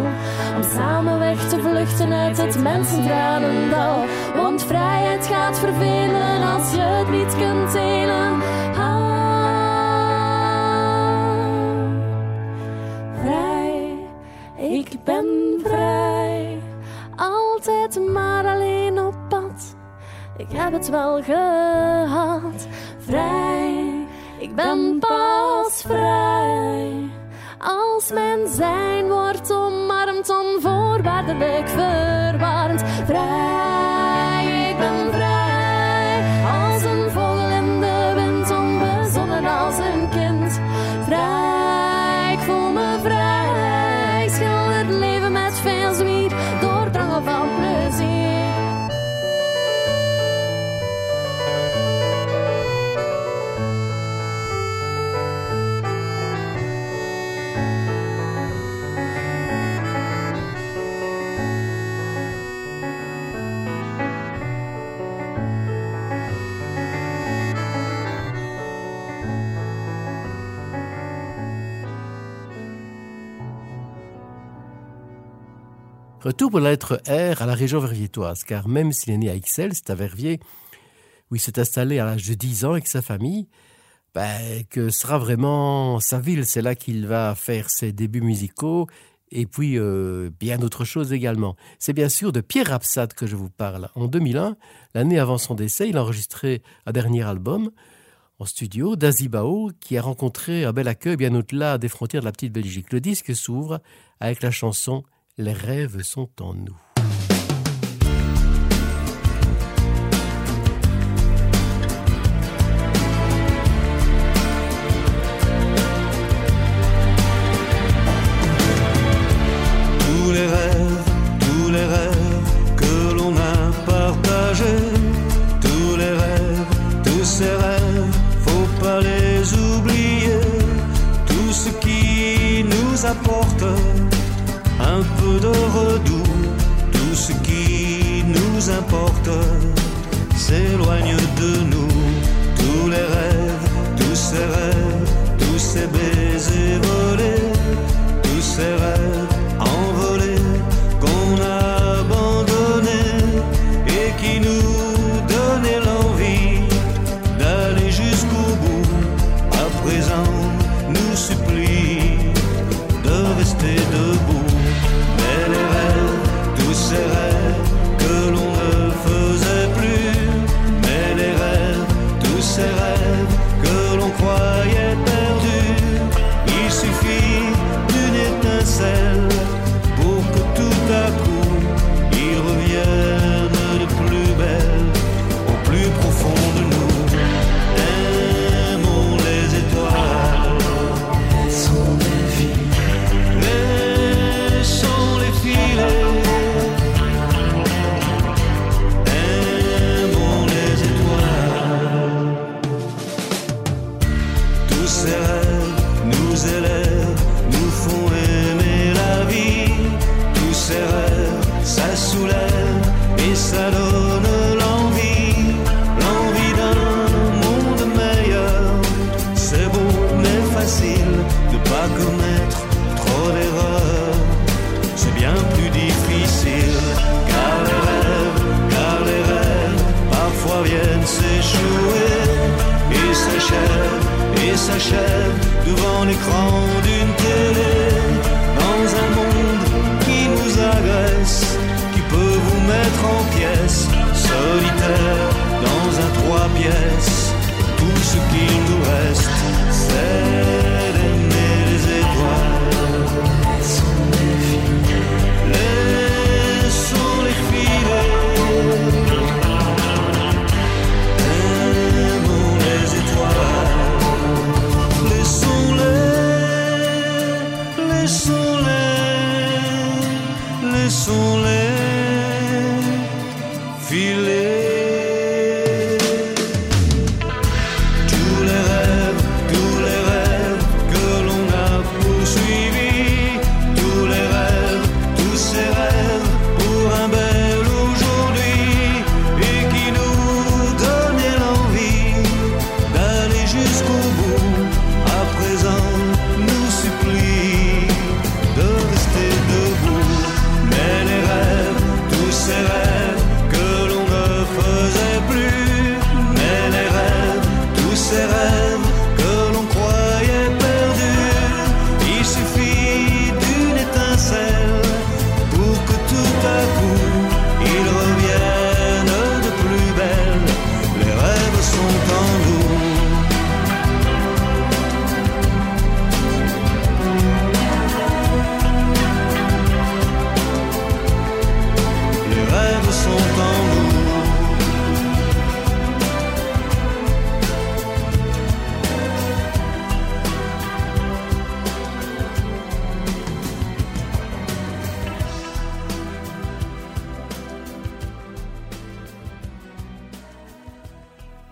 Om samen weg te vluchten uit het mensentranendal. Want vrijheid gaat vervelen als je het niet kunt delen. Ah, vrij, ik ben vrij. Altijd maar alleen op pad. Ik heb het wel gehad. Vrij, ik ben pas vrij. Mijn zijn wordt omarmd, onvoorwaardelijk verwarmd. Vrij, Retour pour la lettre R à la région verviétoise, car même s'il est né à Ixelles, c'est à Verviers, où il s'est installé à l'âge de 10 ans avec sa famille, ben, que sera vraiment sa ville. C'est là qu'il va faire ses débuts musicaux et puis euh, bien d'autres choses également. C'est bien sûr de Pierre Rapsat que je vous parle. En 2001, l'année avant son décès, il a enregistré un dernier album en studio d'Azibao qui a rencontré un bel accueil bien au-delà des frontières de la petite Belgique. Le disque s'ouvre avec la chanson Les rêves sont en nous.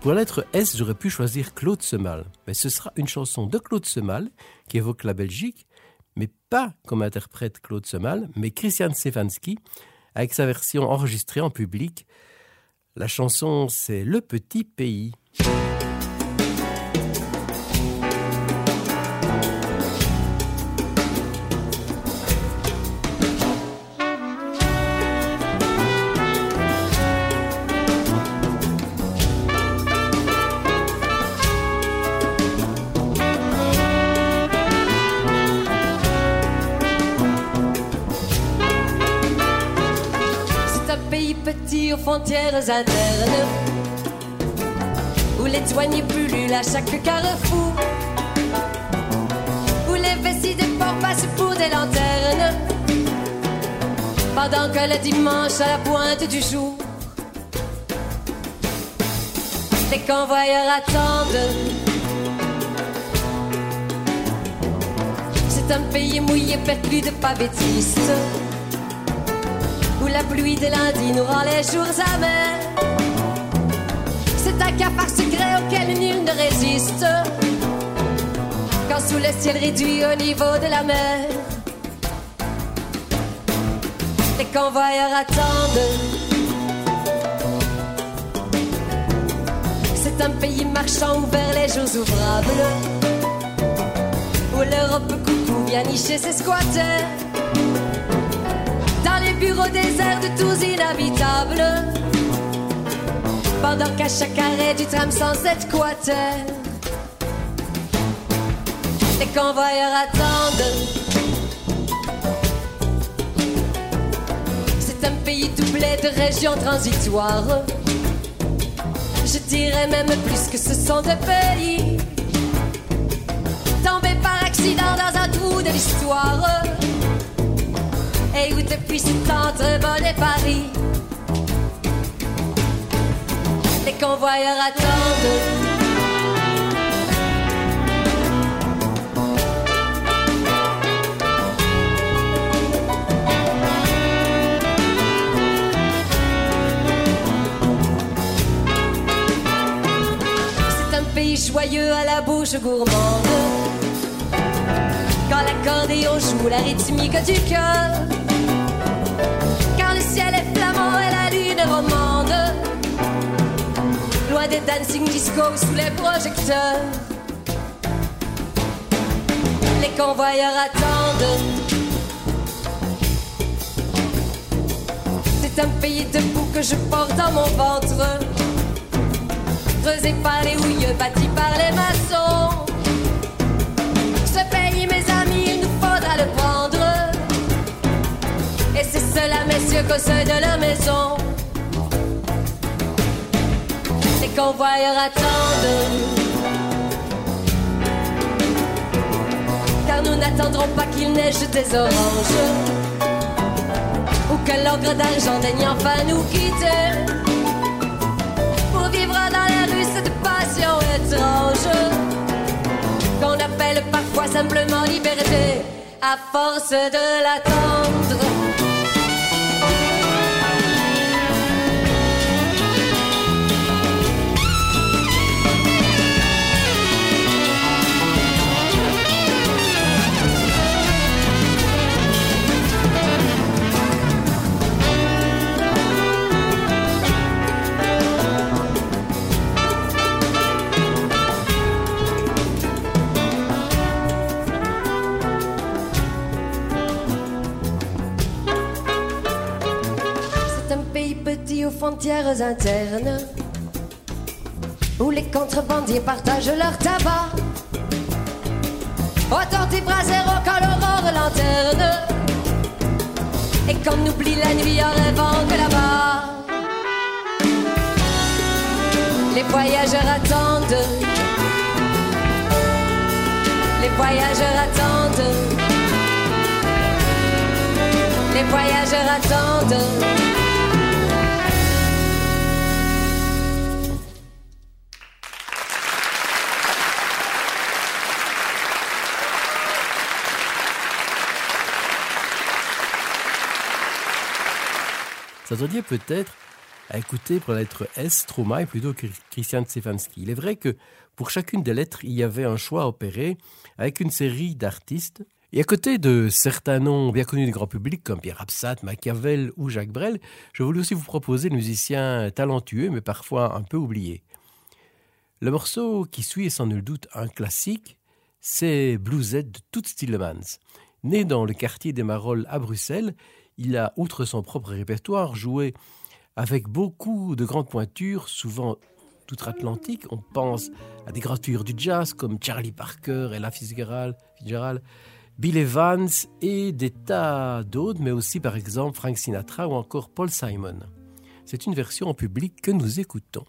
Pour la lettre S, j'aurais pu choisir Claude Semal. Mais ce sera une chanson de Claude Semal qui évoque la Belgique, mais pas comme interprète Claude Semal, mais Christian Stefanski, avec sa version enregistrée en public. La chanson, c'est Le Petit Pays. Internes Où les douaniers pullulent à chaque carrefour Où les vessies des ports passent pour des lanternes Pendant que le dimanche à la pointe du jour Les convoyeurs attendent. C'est un pays mouillé perclus de pavétistes la pluie de lundi nous rend les jours amers. C'est un cafard secret auquel nul ne résiste. Quand sous le ciel réduit au niveau de la mer, les convoyeurs attendent. C'est un pays marchand ouvert les jours ouvrables. Où l'Europe coucou vient nicher ses squatteurs bureaux déserts de tous inhabitables. Pendant qu'à chaque arrêt du tram sans quater, les convoyeurs attendent. C'est un pays doublé de régions transitoires. Je dirais même plus que ce sont des pays tombés par accident dans un trou de l'histoire et où depuis entre Bonn et Paris. Les convoyeurs attendent. C'est un pays joyeux à la bouche gourmande. Quand l'accordéon joue la rythmique du cœur. Loin des dancing disco sous les projecteurs. Les convoyeurs attendent. C'est un pays debout que je porte dans mon ventre. Creusé par les houilleux, bâti par les maçons. Ce pays, mes amis, il nous faudra le prendre. Et c'est cela, messieurs, qu'au seuil de la maison. Les convoyeurs attendent. Car nous n'attendrons pas qu'il neige des oranges ou que l'ogre d'argent daigne enfin nous quitter pour vivre dans les rues cette passion étrange qu'on appelle parfois simplement liberté à force de l'attendre. Contrebandiers partagent leur tabac. Autant des bras zéro quand l'aurore lanterne et qu'on oublie la nuit en rêvant que là-bas les voyageurs attendent. Les voyageurs attendent. Les voyageurs attendent. Peut-être à écouter pour la lettre S Stromae plutôt que Christian Stefanski. Il est vrai que pour chacune des lettres, il y avait un choix opéré avec une série d'artistes. Et à côté de certains noms bien connus du grand public comme Pierre Absat, Machiavel ou Jacques Brel, je voulais aussi vous proposer des musiciens talentueux mais parfois un peu oubliés. Le morceau qui suit est sans nul doute un classique, c'est Bluesette de Toots Tillemans. Né dans le quartier des Marolles à Bruxelles, il a, outre son propre répertoire, joué avec beaucoup de grandes pointures, souvent outre-Atlantique. On pense à des grandes figures du jazz comme Charlie Parker, Ella Fitzgerald, Fitzgerald, Bill Evans et des tas d'autres, mais aussi par exemple Frank Sinatra ou encore Paul Simon. C'est une version en public que nous écoutons.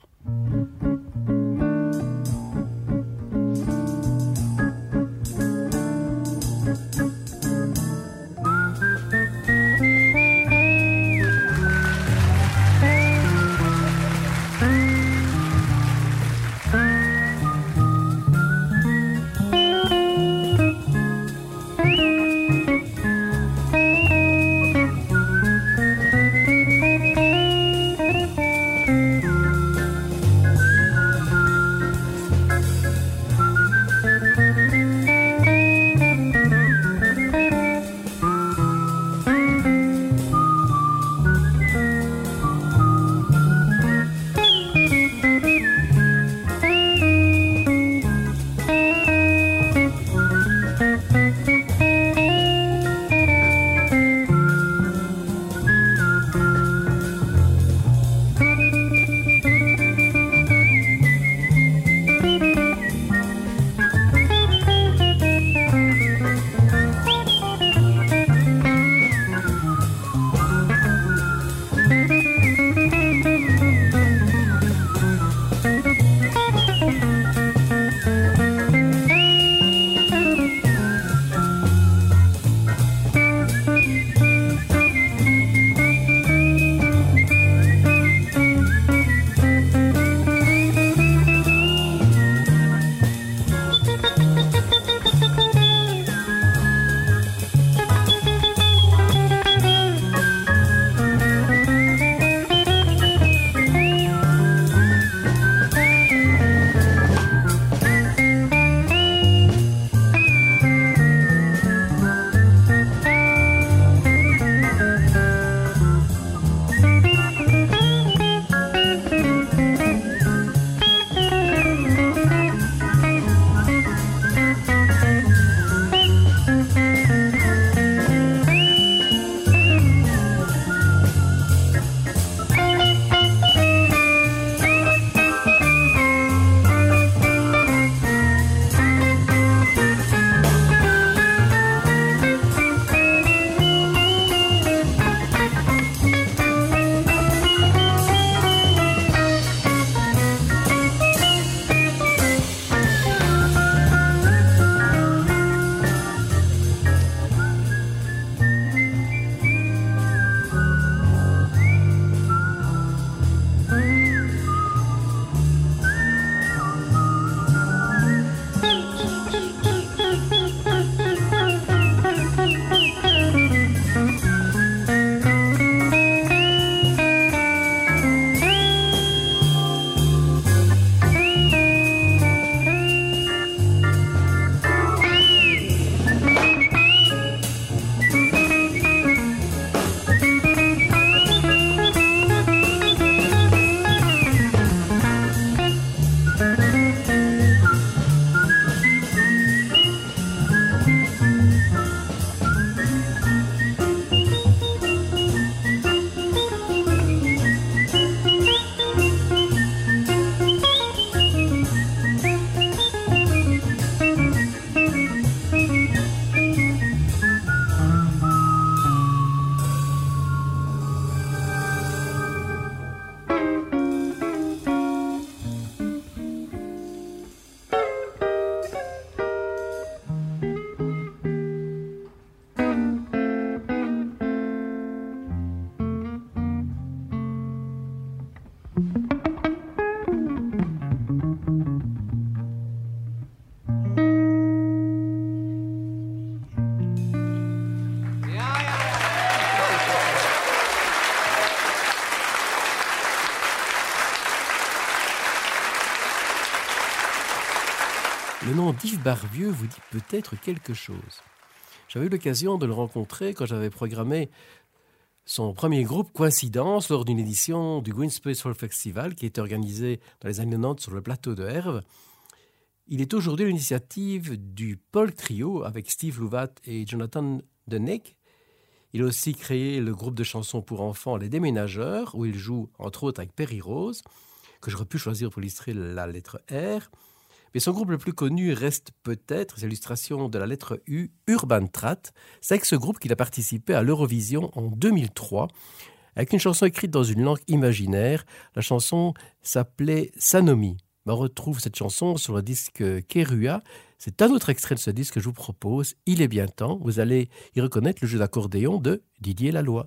D'Yves Barbieux vous dit peut-être quelque chose. J'avais eu l'occasion de le rencontrer quand j'avais programmé son premier groupe Coïncidence lors d'une édition du Green Space Folk Festival qui était organisée dans les années 90 sur le plateau de Herve. Il est aujourd'hui l'initiative du Paul Trio avec Steve Louvat et Jonathan Deneck. Il a aussi créé le groupe de chansons pour enfants Les Déménageurs où il joue entre autres avec Perry Rose que j'aurais pu choisir pour illustrer la lettre R. Mais son groupe le plus connu reste peut-être ses illustrations de la lettre U, Urban Trat. C'est avec ce groupe qu'il a participé à l'Eurovision en 2003, avec une chanson écrite dans une langue imaginaire. La chanson s'appelait Sanomi. On retrouve cette chanson sur le disque Kerua. C'est un autre extrait de ce disque que je vous propose. Il est bien temps. Vous allez y reconnaître le jeu d'accordéon de Didier Laloy.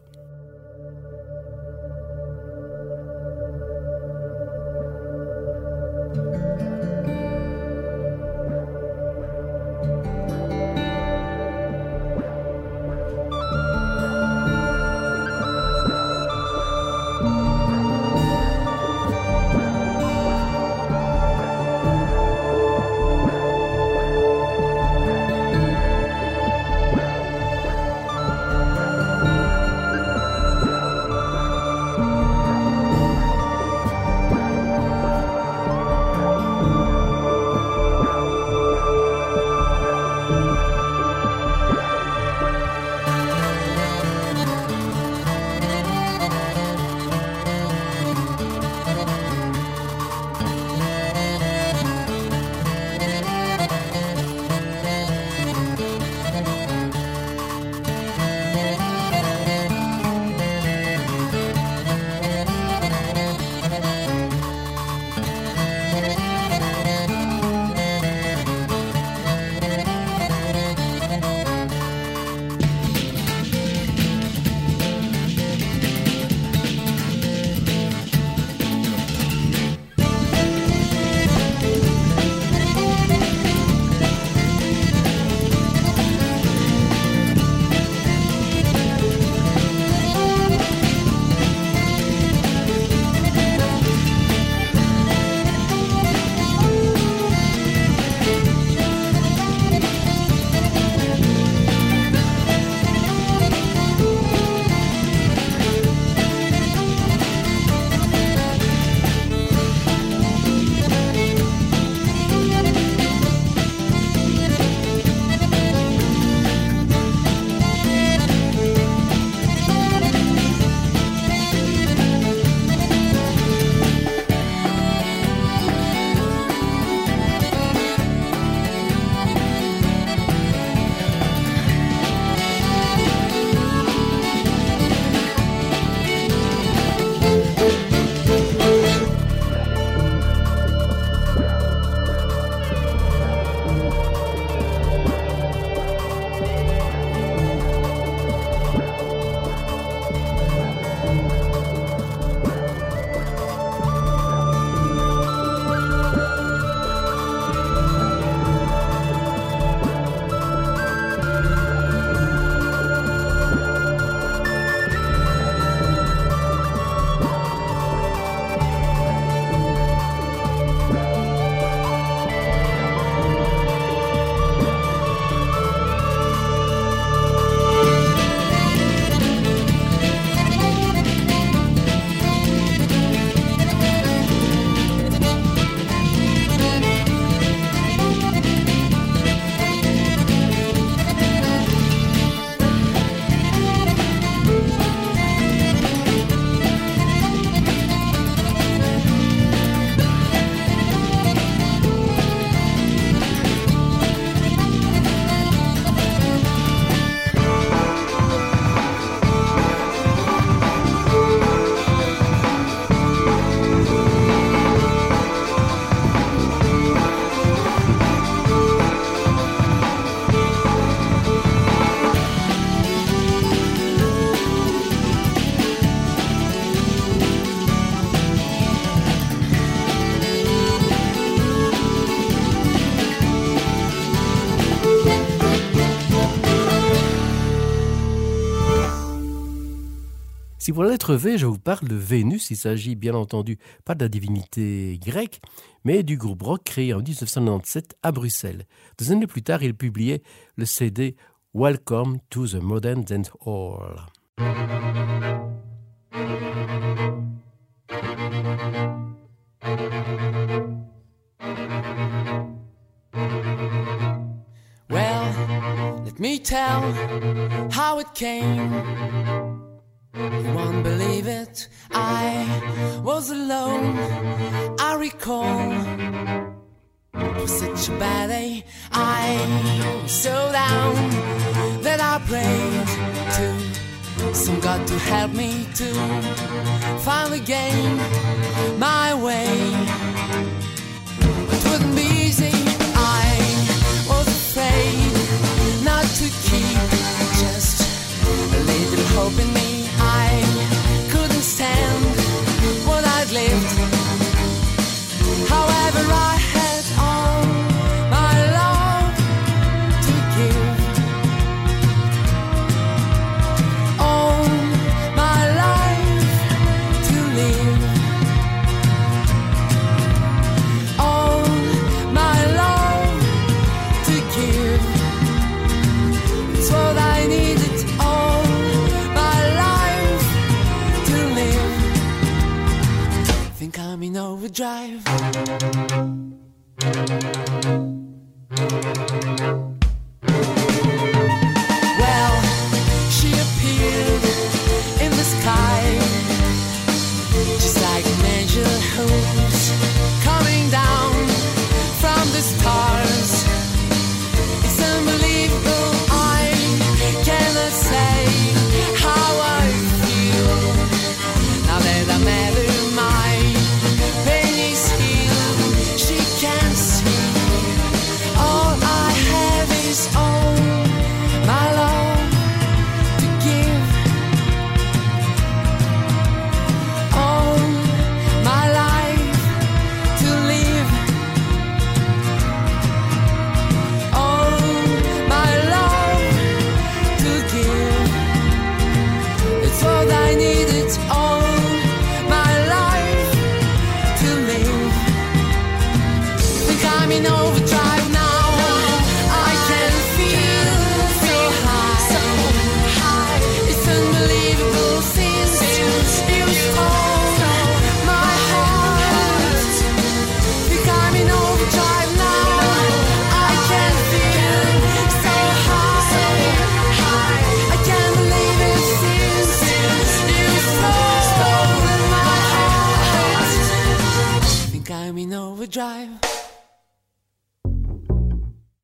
Pour la lettre V, je vous parle de Vénus, il s'agit bien entendu pas de la divinité grecque, mais du groupe rock créé en 1997 à Bruxelles. Deux années plus tard, il publiait le CD Welcome to the Modern Dance Hall. Well, let me tell how it came. You won't believe it. I was alone. I recall. It was such a bad day. I was so down that I prayed to some God to help me to find again my way. Overdrive.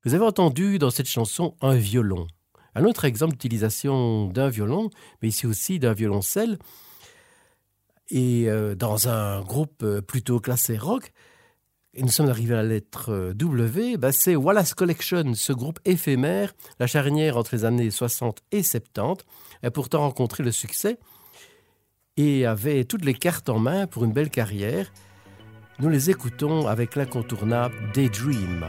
Vous avez entendu dans cette chanson un violon. Un autre exemple d'utilisation d'un violon, mais ici aussi d'un violoncelle, et euh, dans un groupe euh, plutôt classé rock, et nous sommes arrivés à la lettre euh, W, bah, c'est Wallace Collection, ce groupe éphémère, la charnière entre les années 60 et 70, a pourtant rencontré le succès et avait toutes les cartes en main pour une belle carrière. Nous les écoutons avec l'incontournable Daydream.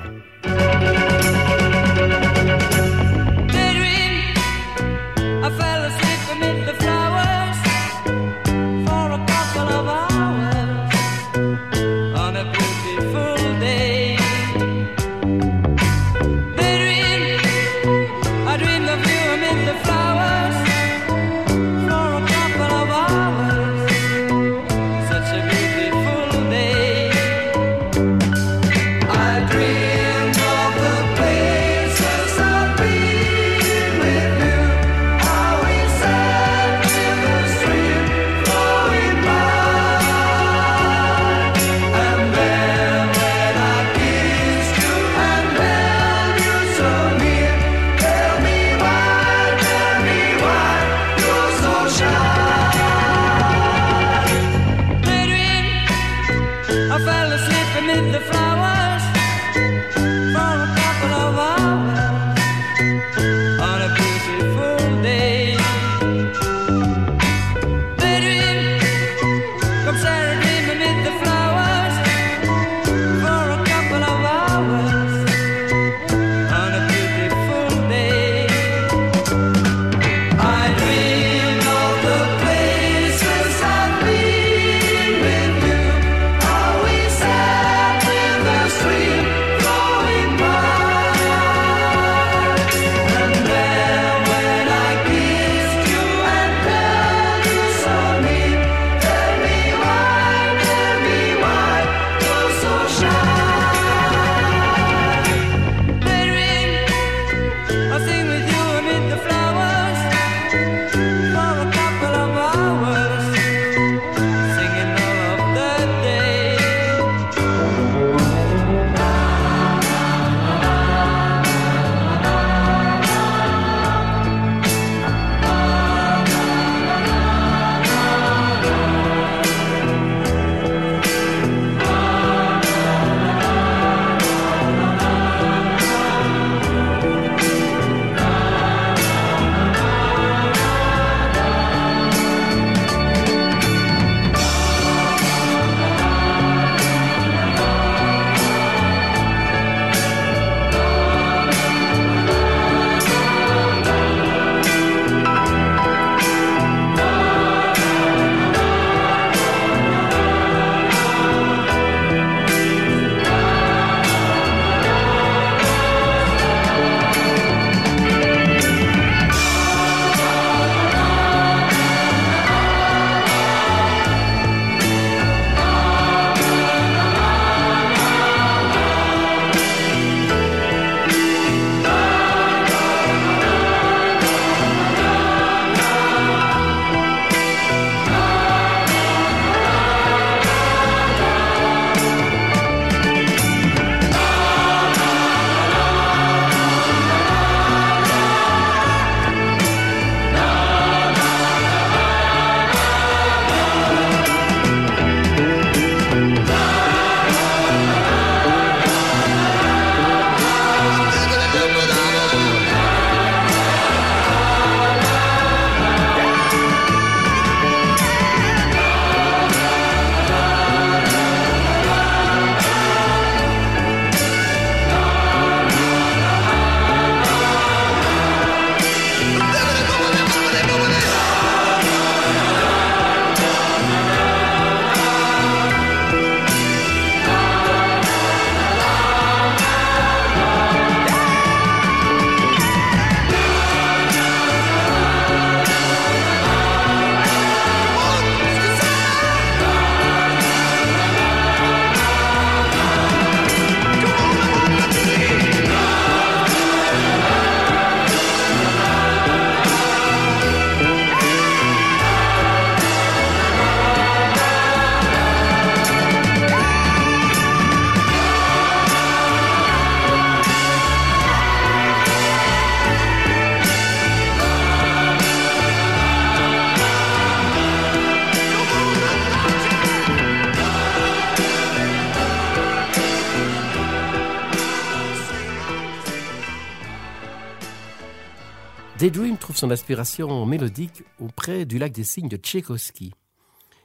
Daydream trouve son inspiration mélodique auprès du lac des cygnes de Tchaïkovski.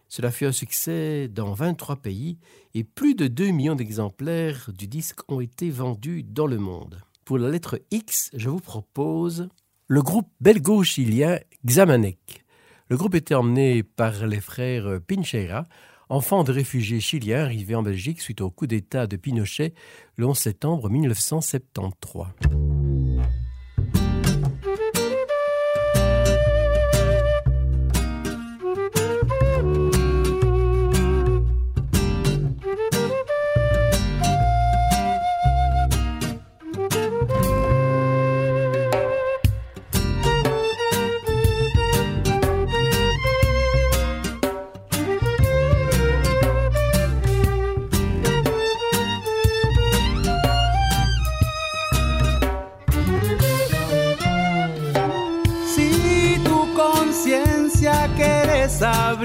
Cela fut un succès dans 23 pays et plus de 2 millions d'exemplaires du disque ont été vendus dans le monde. Pour la lettre X, je vous propose le groupe belgo-chilien Xamanek. Le groupe était emmené par les frères Pincheira, enfants de réfugiés chiliens arrivés en Belgique suite au coup d'État de Pinochet le 11 septembre 1973.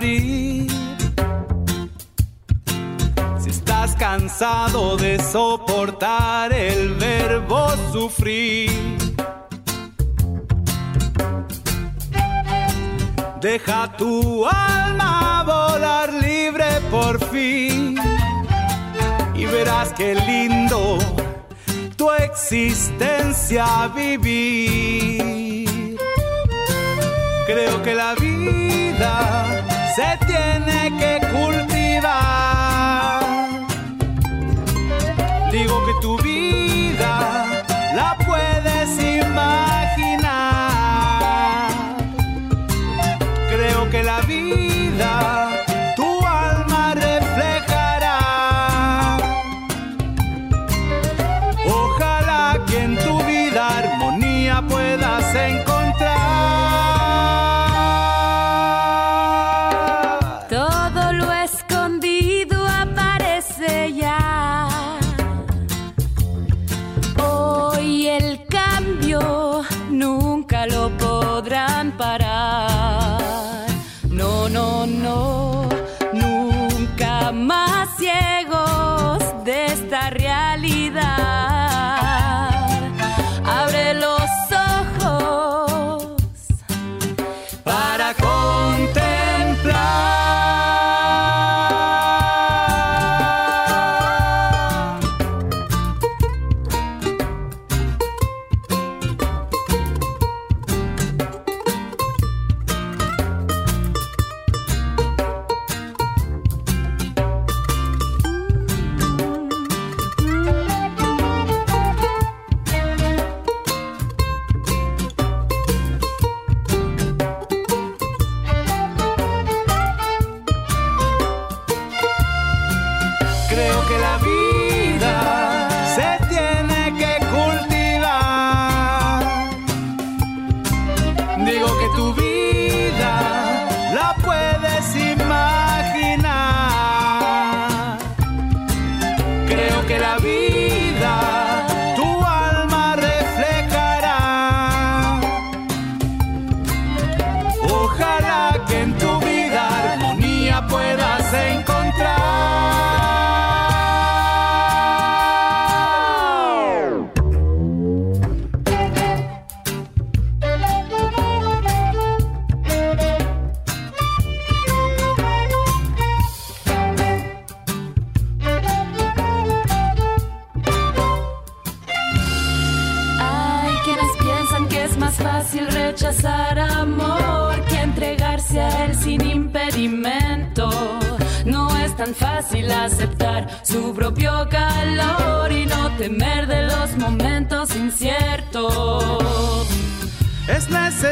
Si estás cansado de soportar el verbo sufrir, deja tu alma volar libre por fin y verás qué lindo tu existencia vivir. Creo que la vida se tiene que cultivar. Digo que tu vida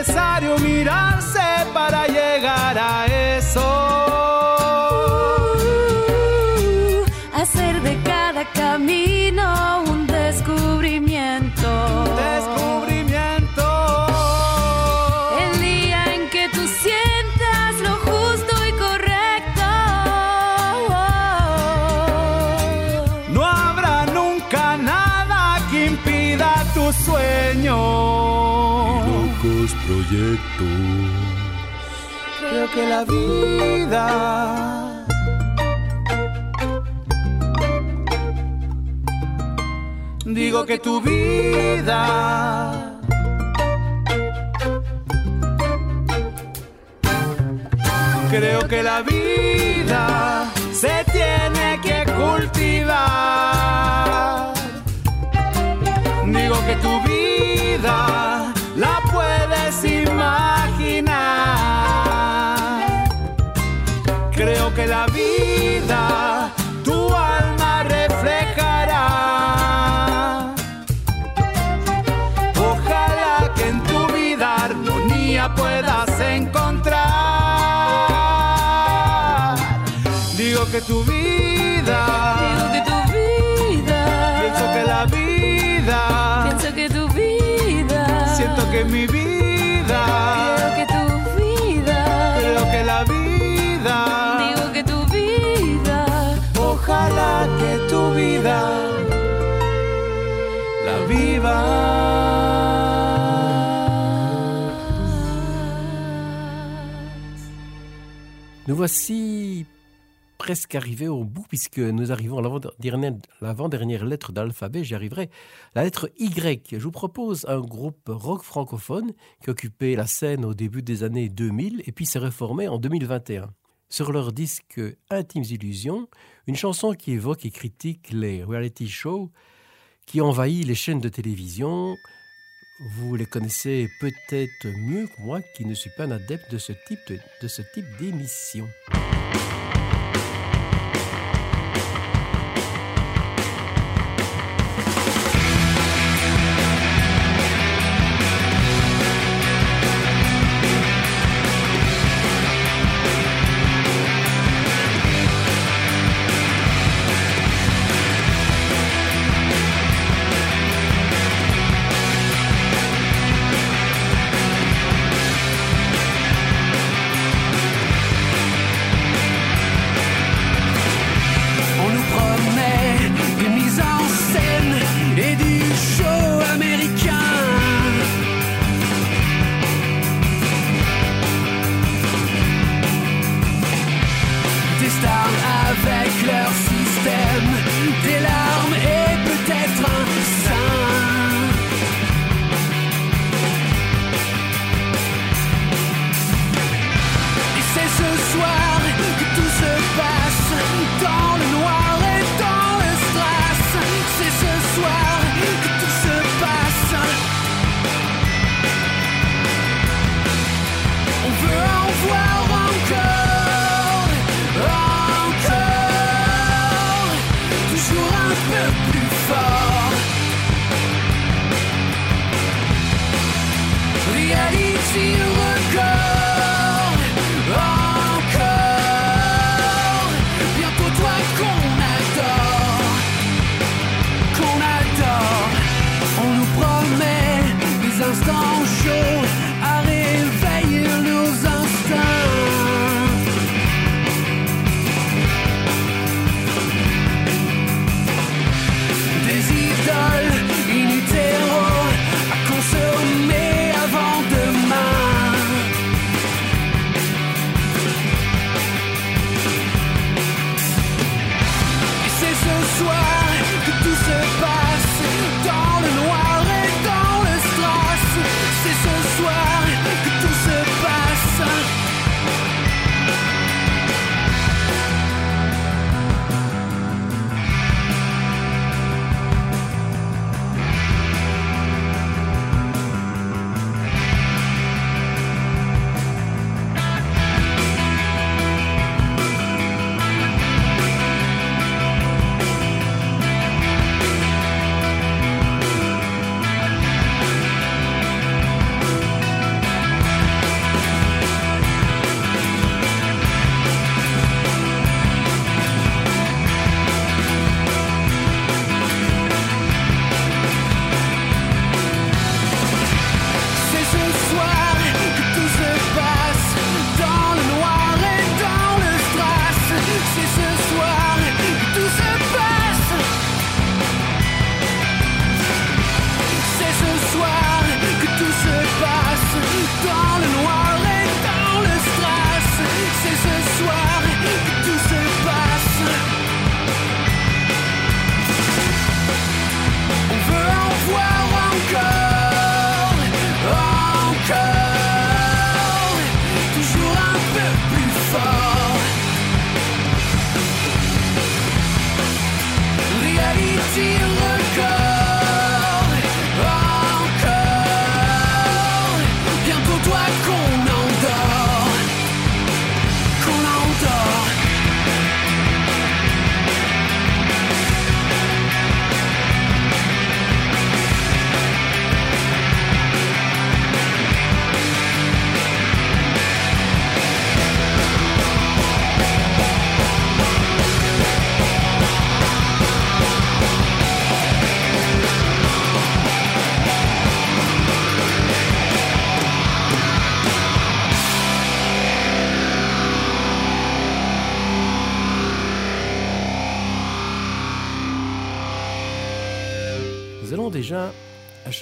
necesario mirarse Creo que la vida Digo que tu vida Creo que la vida se tiene que cultivar. Digo que tu vida Que la vida tu alma reflejará. Ojalá que en tu vida armonía puedas encontrar. Digo que tu vida. Digo que tu vida. Pienso que la vida. Pienso que tu vida. Siento que mi vida. Nous voici presque arrivés au bout puisque nous arrivons à l'avant-dernière l'avant-dernière lettre d'alphabet. J'y arriverai. La lettre Y. Je vous propose un groupe rock francophone qui occupait la scène au début des années 2000 et puis s'est reformé en 2021. Sur leur disque Intimes Illusions, une chanson qui évoque et critique les reality shows qui envahissent les chaînes de télévision. Vous les connaissez peut-être mieux que moi qui ne suis pas un adepte de ce type de, de ce type d'émission.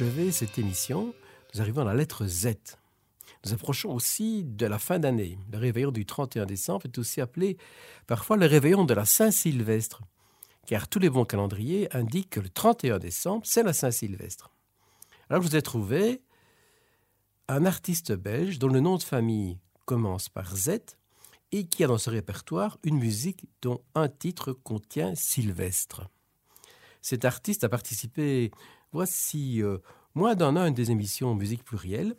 Achever cette émission. Nous arrivons à la lettre Z. Nous approchons aussi de la fin d'année. Le réveillon du 31 décembre est aussi appelé parfois le réveillon de la Saint-Sylvestre, car tous les bons calendriers indiquent que le 31 décembre, c'est la Saint-Sylvestre. Alors je vous ai trouvé un artiste belge dont le nom de famille commence par Z et qui a dans ce répertoire une musique dont un titre contient Sylvestre. Cet artiste a participé, voici euh, moins d'un an, une des émissions Musique plurielle,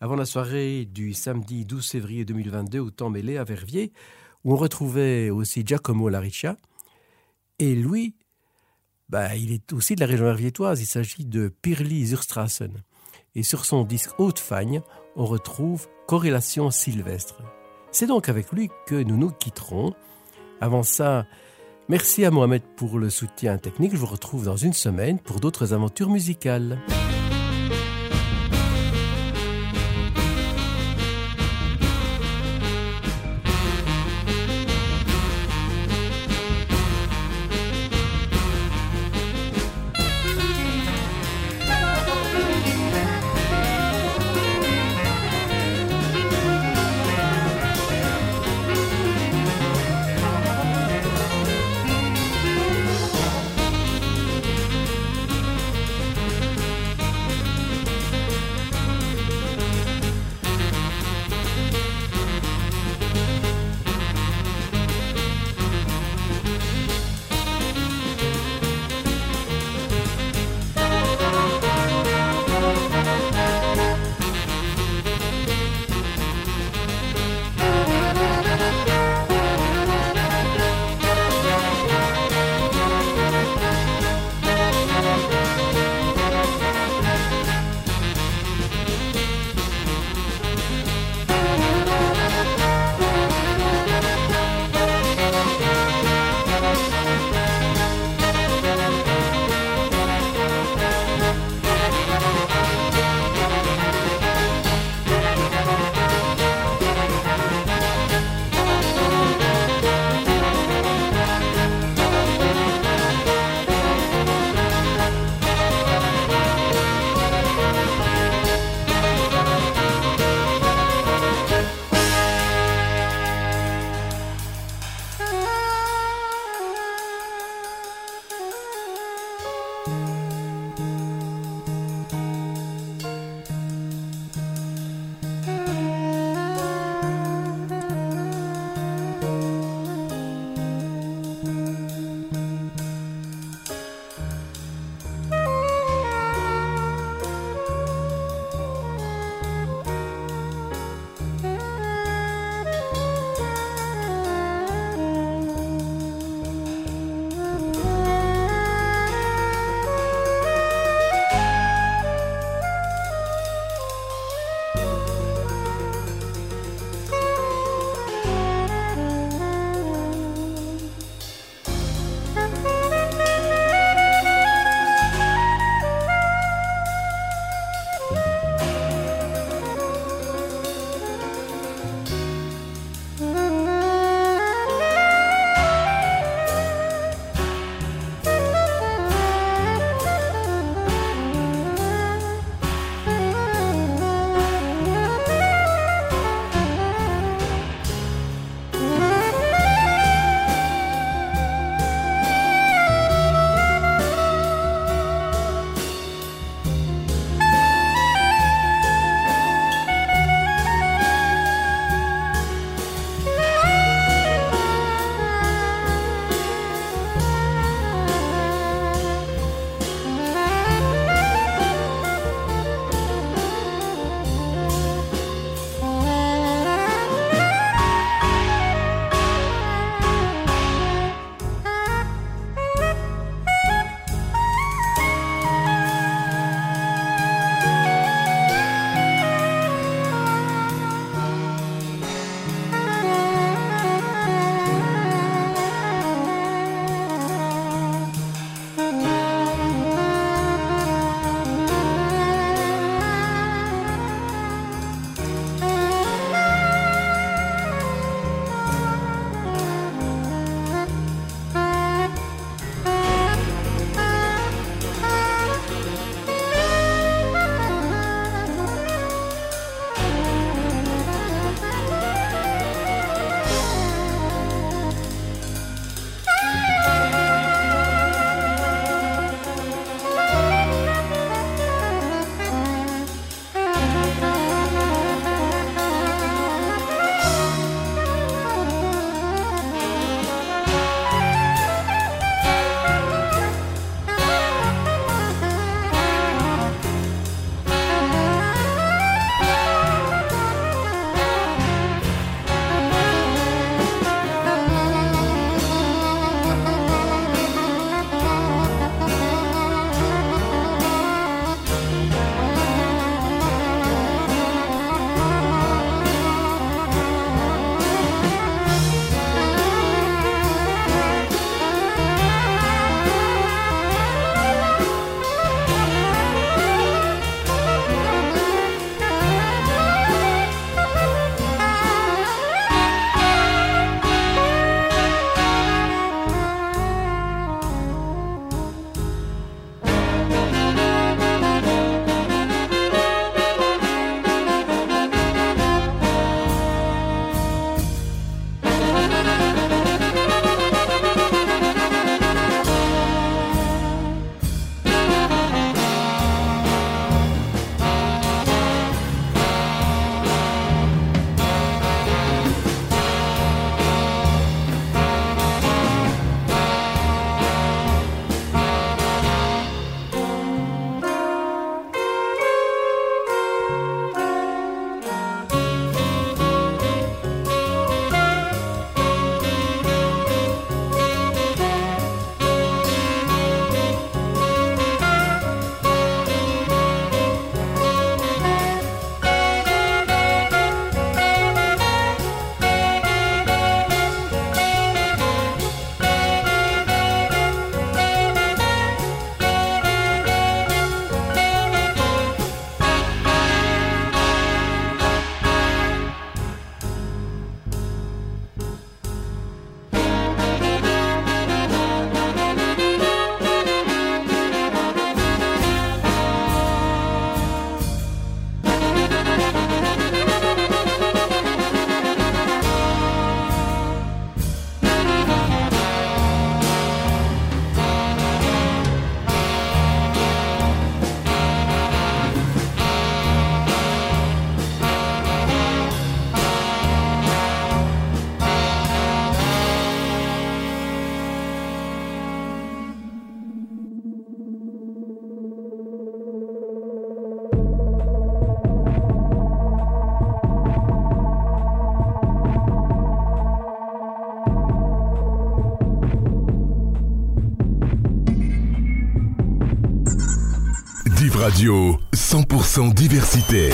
avant la soirée du samedi 12 février 2022 au temps mêlé à Verviers, où on retrouvait aussi Giacomo Lariccia. Et lui, bah, il est aussi de la région verviétoise, il s'agit de Pirli Zurstrassen. Et sur son disque Haute Fagne, on retrouve Corrélation Sylvestre. C'est donc avec lui que nous nous quitterons. Avant ça, merci à Mohamed pour le soutien technique. Je vous retrouve dans une semaine pour d'autres aventures musicales. Radio, 100% diversité.